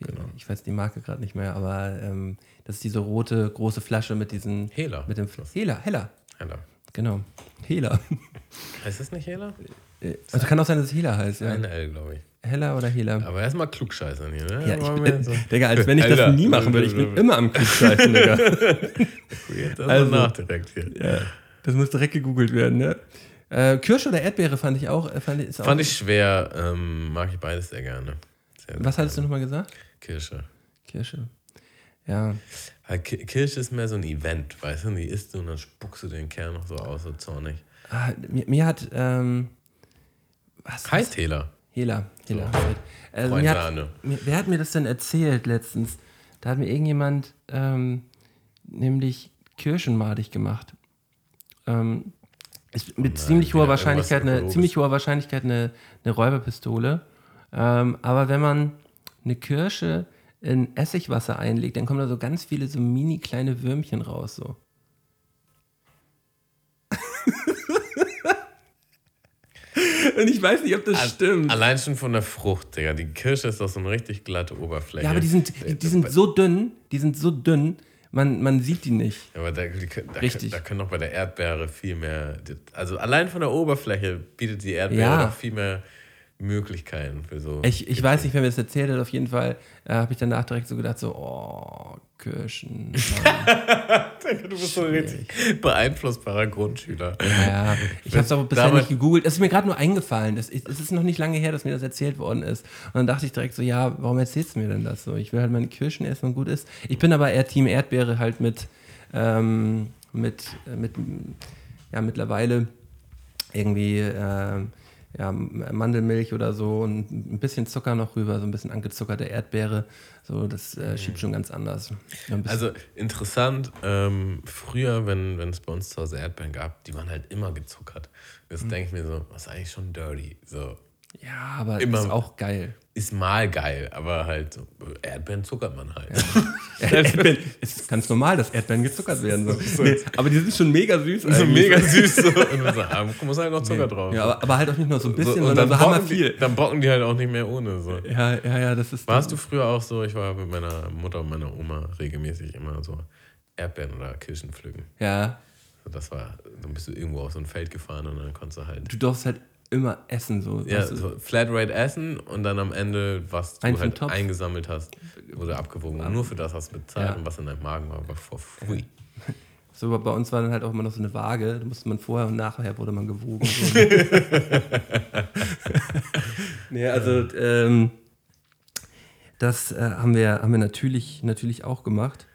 Genau. Ich weiß die Marke gerade nicht mehr, aber ähm, das ist diese rote, große Flasche mit diesen. Hela. Mit dem Hela, Hela. Hela. Genau. Hela. Heißt das nicht Hela? Äh, also kann auch sein, dass es Hela heißt, ja. Ein L, glaube ich. Hella oder Hela. Aber erstmal klugscheißern hier, ne? Ja, ich bin, so- Digga, als wenn ich das nie machen würde. Ich bin immer am Klugscheißen, Digga. Jetzt Also- nach direkt hier. Ja, das muss direkt gegoogelt werden, ne? Äh, Kirsche oder Erdbeere fand ich auch. äh, Fand ich, ist auch Fand ich schwer, ähm, mag ich beides sehr gerne. Sehr Was hattest du nochmal gesagt? Kirsche. Kirsche. Ja. Ki- Kirsche ist mehr so ein Event, weißt du? Die isst du und dann spuckst du den Kern noch so aus, so zornig. Ah, mir, mir hat. Ähm, was? Heißt Hela. Hela. Hela. Also, mir hat, mir, wer hat mir das denn erzählt letztens? Da hat mir irgendjemand ähm, nämlich Kirschenmadig gemacht. Ähm, ist mit ziemlich hoher wieder Wahrscheinlichkeit eine ziemlich hoher Wahrscheinlichkeit eine, eine Räuberpistole. Ähm, aber wenn man eine Kirsche in Essigwasser einlegt, dann kommen da so ganz viele so mini kleine Würmchen raus. So. Und ich weiß nicht, ob das stimmt. Allein schon von der Frucht, Digga. Die Kirsche ist doch so eine richtig glatte Oberfläche. Ja, aber die sind, die, die sind so dünn, die sind so dünn, man, man sieht die nicht. Aber da, die, können- da, Richtig. da können doch bei der Erdbeere viel mehr. Also allein von der Oberfläche bietet die Erdbeere Ja. doch viel mehr Möglichkeiten für so. Ich, ich weiß nicht, wer mir das erzählt hat, auf jeden Fall äh, habe ich danach direkt so gedacht, so, oh, Kirschen. Du bist so ein richtig beeinflussbarer Grundschüler. ja, ich habe es aber bisher nicht gegoogelt. Es ist mir gerade nur eingefallen. Es ist, es ist noch nicht lange her, dass mir das erzählt worden ist. Und dann dachte ich direkt so, ja, warum erzählst du mir denn das so? Ich will halt meine Kirschen essen und gut ist. Ich bin aber eher Team Erdbeere halt mit, ähm, mit, äh, mit, ja, mittlerweile irgendwie, ähm, ja, Mandelmilch oder so und ein bisschen Zucker noch rüber, so ein bisschen angezuckerte Erdbeere. So, das äh, schiebt schon ganz anders. Also interessant, ähm, früher, wenn, es bei uns zu Hause Erdbeeren gab, die waren halt immer gezuckert. Jetzt Hm. denke ich mir so, was ist eigentlich schon dirty? So, ja, aber immer- ist auch geil. ist mal geil, aber halt so, Erdbeeren zuckert man halt. Erdbeeren, es ist ganz normal, dass Erdbeeren gezuckert werden. So. Nee, aber die sind schon mega süß. So eigentlich. mega süß. So. Und dann so, ah, muss halt noch Zucker drauf. Ja, aber, aber halt auch nicht nur so ein bisschen, so, sondern dann so hammer viel. die, dann bocken die halt auch nicht mehr ohne. So. Ja, ja, ja, das ist. Warst du früher auch so, ich war mit meiner Mutter und meiner Oma regelmäßig immer so Erdbeeren oder Kirschen pflücken. Ja. Das war, dann bist du irgendwo auf so ein Feld gefahren und dann konntest du halt. Du darfst halt immer essen, so. Ja, so Flatrate essen und dann am Ende, was du halt Topf. eingesammelt hast, wurde abgewogen. Und nur für das hast du bezahlt Ja. und was in deinem Magen war, war for free. So, bei uns war dann halt auch immer noch so eine Waage. Da musste man vorher und nachher wurde man gewogen. So. nee, also ähm, das äh, haben, wir, haben wir natürlich, natürlich auch gemacht.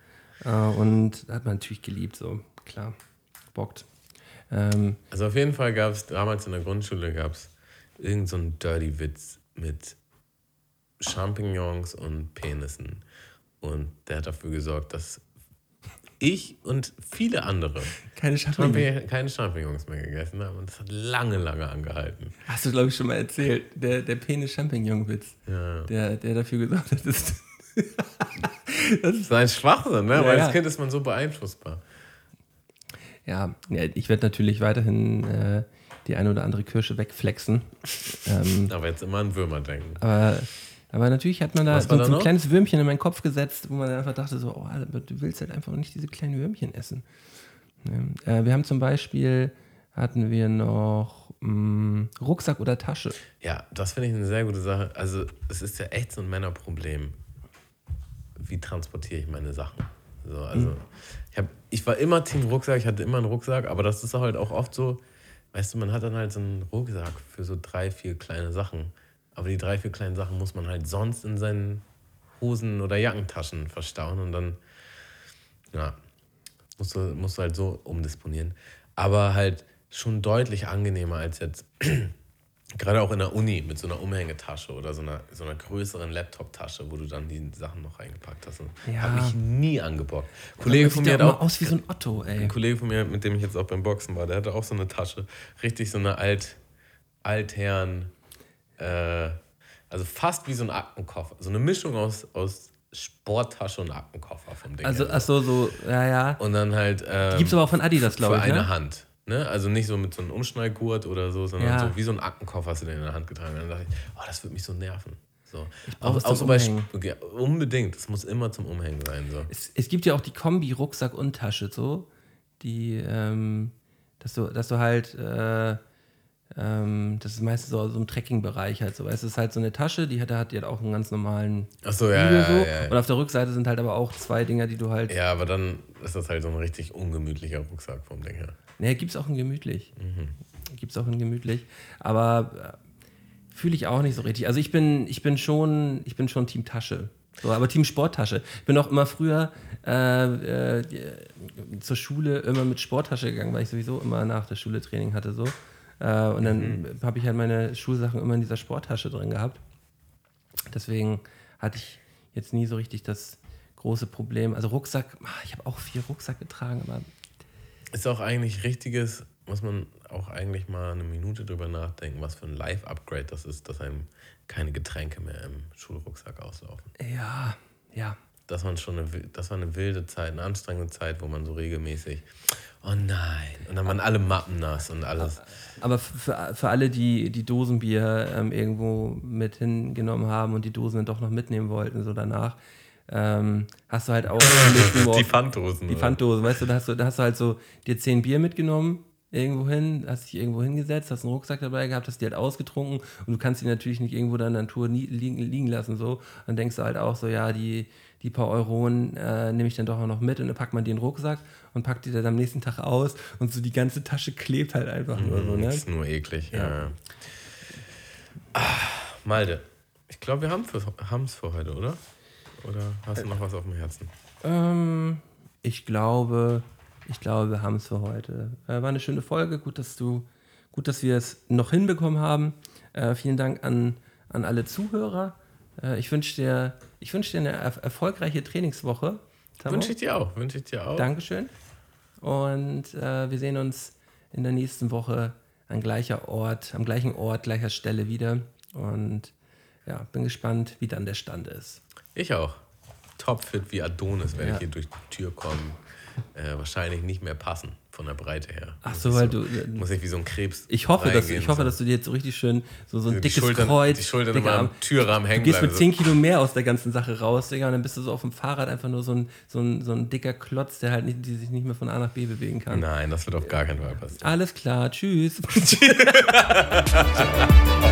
Äh, und hat man natürlich geliebt, so klar. Bockt. Ähm, Also auf jeden Fall gab es damals in der Grundschule gab es irgend so einen Dirty Witz mit Champignons und Penissen. Und der hat dafür gesorgt, dass ich und viele andere keine Champignons. Champi- keine Champignons mehr gegessen haben. Und das hat lange, lange angehalten. Hast du, glaube ich, schon mal erzählt. Der, der Penis-Champignon-Witz. Ja. Der, der dafür gesorgt hat, dass. das ist, Das ist ein Schwachsinn, ne? Ja, Weil ja. als Kind ist man so beeinflussbar. Ja, ich werde natürlich weiterhin äh, die eine oder andere Kirsche wegflexen. ähm, Aber jetzt immer an Würmer denken. aber, aber natürlich hat man da so, da so ein noch? kleines Würmchen in meinen Kopf gesetzt, wo man einfach dachte, so, oh, du willst halt einfach nicht diese kleinen Würmchen essen. Ja, äh, wir haben zum Beispiel, hatten wir noch mh, Rucksack oder Tasche. Ja, das finde ich eine sehr gute Sache. Also, es ist ja echt so ein Männerproblem. Wie transportiere ich meine Sachen? So, also, Mhm. Ich, hab, ich war immer Team Rucksack, ich hatte immer einen Rucksack, aber das ist halt auch oft so, weißt du, man hat dann halt so einen Rucksack für so drei, vier kleine Sachen. Aber die drei, vier kleinen Sachen muss man halt sonst in seinen Hosen- oder Jackentaschen verstauen und dann, ja, musst du, musst du halt so umdisponieren. Aber halt schon deutlich angenehmer als jetzt, gerade auch in der Uni mit so einer Umhängetasche oder so einer, so einer größeren Laptop-Tasche, wo du dann die Sachen noch reingepackt hast. Und Ja. Hat mich nie angebockt. Ein Kollege von mir hat auch, aus wie so ein Otto, ey. ein Kollege von mir, mit dem ich jetzt auch beim Boxen war, der hatte auch so eine Tasche. Richtig so eine alt, altherren, äh, also fast wie so ein Aktenkoffer. So eine Mischung aus, aus Sporttasche und Aktenkoffer vom Ding. Also, ach so, so, ja, ja. Und dann halt. Ähm, Gibt's aber auch von Adidas, glaube für ich, eine ne? Hand. Ne? Also nicht so mit so einem Umschnallgurt oder so, sondern Ja. so wie so ein Aktenkoffer hast du den in der Hand getragen. Und dann dachte ich, oh, das würde mich so nerven. So. Auch, auch so bei ja, unbedingt, das muss immer zum Umhängen sein. So. Es, es gibt ja auch die Kombi Rucksack und Tasche so, die, ähm, dass du, dass du halt, äh, ähm, das ist meistens so, so im Trekking-Bereich halt so. Es ist halt so eine Tasche, die hat, die hat auch einen ganz normalen Ach so, ja, ja, so. ja, ja. Und auf der Rückseite sind halt aber auch zwei Dinger, die du halt. Ja, aber dann ist das halt so ein richtig ungemütlicher Rucksack vom Ding her. Ne, gibt's auch in gemütlich. Mhm. Gibt's auch in gemütlich. Aber äh, fühle ich auch nicht so richtig. Also ich bin, ich bin schon, ich bin schon Team Tasche. So, aber Team Sporttasche. Ich bin auch immer früher äh, äh, zur Schule immer mit Sporttasche gegangen, weil ich sowieso immer nach der Schule Training hatte. So. Äh, und dann Mhm. habe ich halt meine Schulsachen immer in dieser Sporttasche drin gehabt. Deswegen hatte ich jetzt nie so richtig das große Problem. Also Rucksack, ah, ich habe auch viel Rucksack getragen, aber Ist auch eigentlich richtiges, muss man auch eigentlich mal eine Minute drüber nachdenken, was für ein Live-Upgrade das ist, dass einem keine Getränke mehr im Schulrucksack auslaufen. ja, ja. Das war schon eine, das war eine wilde Zeit, eine anstrengende Zeit, wo man so regelmäßig, oh nein, und dann waren alle Mappen nass und alles. Aber für, für alle, die die Dosenbier ähm, irgendwo mit hingenommen haben und die Dosen dann doch noch mitnehmen wollten, so danach, ähm, hast du halt auch Die Pfanddosen. die? Pfanddosen, weißt du, da hast du, da hast du halt so dir zehn Bier mitgenommen, irgendwo hin, hast dich irgendwo hingesetzt, hast einen Rucksack dabei gehabt, hast die halt ausgetrunken und du kannst die natürlich nicht irgendwo dann in der Natur nie, liegen, liegen lassen, so. Dann denkst du halt auch so, ja, die, die paar Euronen äh, nehme ich dann doch auch noch mit und dann packt man die in den Rucksack und packt die dann am nächsten Tag aus und so die ganze Tasche klebt halt einfach nur so, ne? Das ist nur eklig. Ja. Ah, Malde, ich glaube, wir haben es für heute, oder? Oder hast du noch was auf dem Herzen? Ähm, ich glaube, ich glaube, wir haben es für heute. Äh, war eine schöne Folge. Gut, dass du, gut, dass wir es noch hinbekommen haben. Äh, vielen Dank an, an alle Zuhörer. Äh, ich wünsche dir, ich wünsch dir eine er erfolgreiche Trainingswoche. Wünsche ich dir auch. Wünsche ich dir auch. Dankeschön. Und äh, wir sehen uns in der nächsten Woche an gleicher Ort, am gleichen Ort, gleicher Stelle wieder. Und ja, bin gespannt, wie dann der Stand ist. Ich auch. Topfit wie Adonis werde Ja. ich hier durch die Tür kommen. äh, wahrscheinlich nicht mehr passen von der Breite her. Ach so, weil du- äh, Muss ich wie so ein Krebs. Ich hoffe, dass, ich hoffe so. dass du dir jetzt so richtig schön so, so ein dickes Schultern- Kreuz. die Schultern immer am. Türrahmen hängen Du gehst bleiben, mit so. 10 Kilo mehr aus der ganzen Sache raus, Digga, und dann bist du so auf dem Fahrrad einfach nur so ein, so ein, so ein dicker Klotz, der halt nicht, die sich nicht mehr von A nach B bewegen kann. Nein, das wird auf gar keinen Fall passieren. Alles klar, tschüss.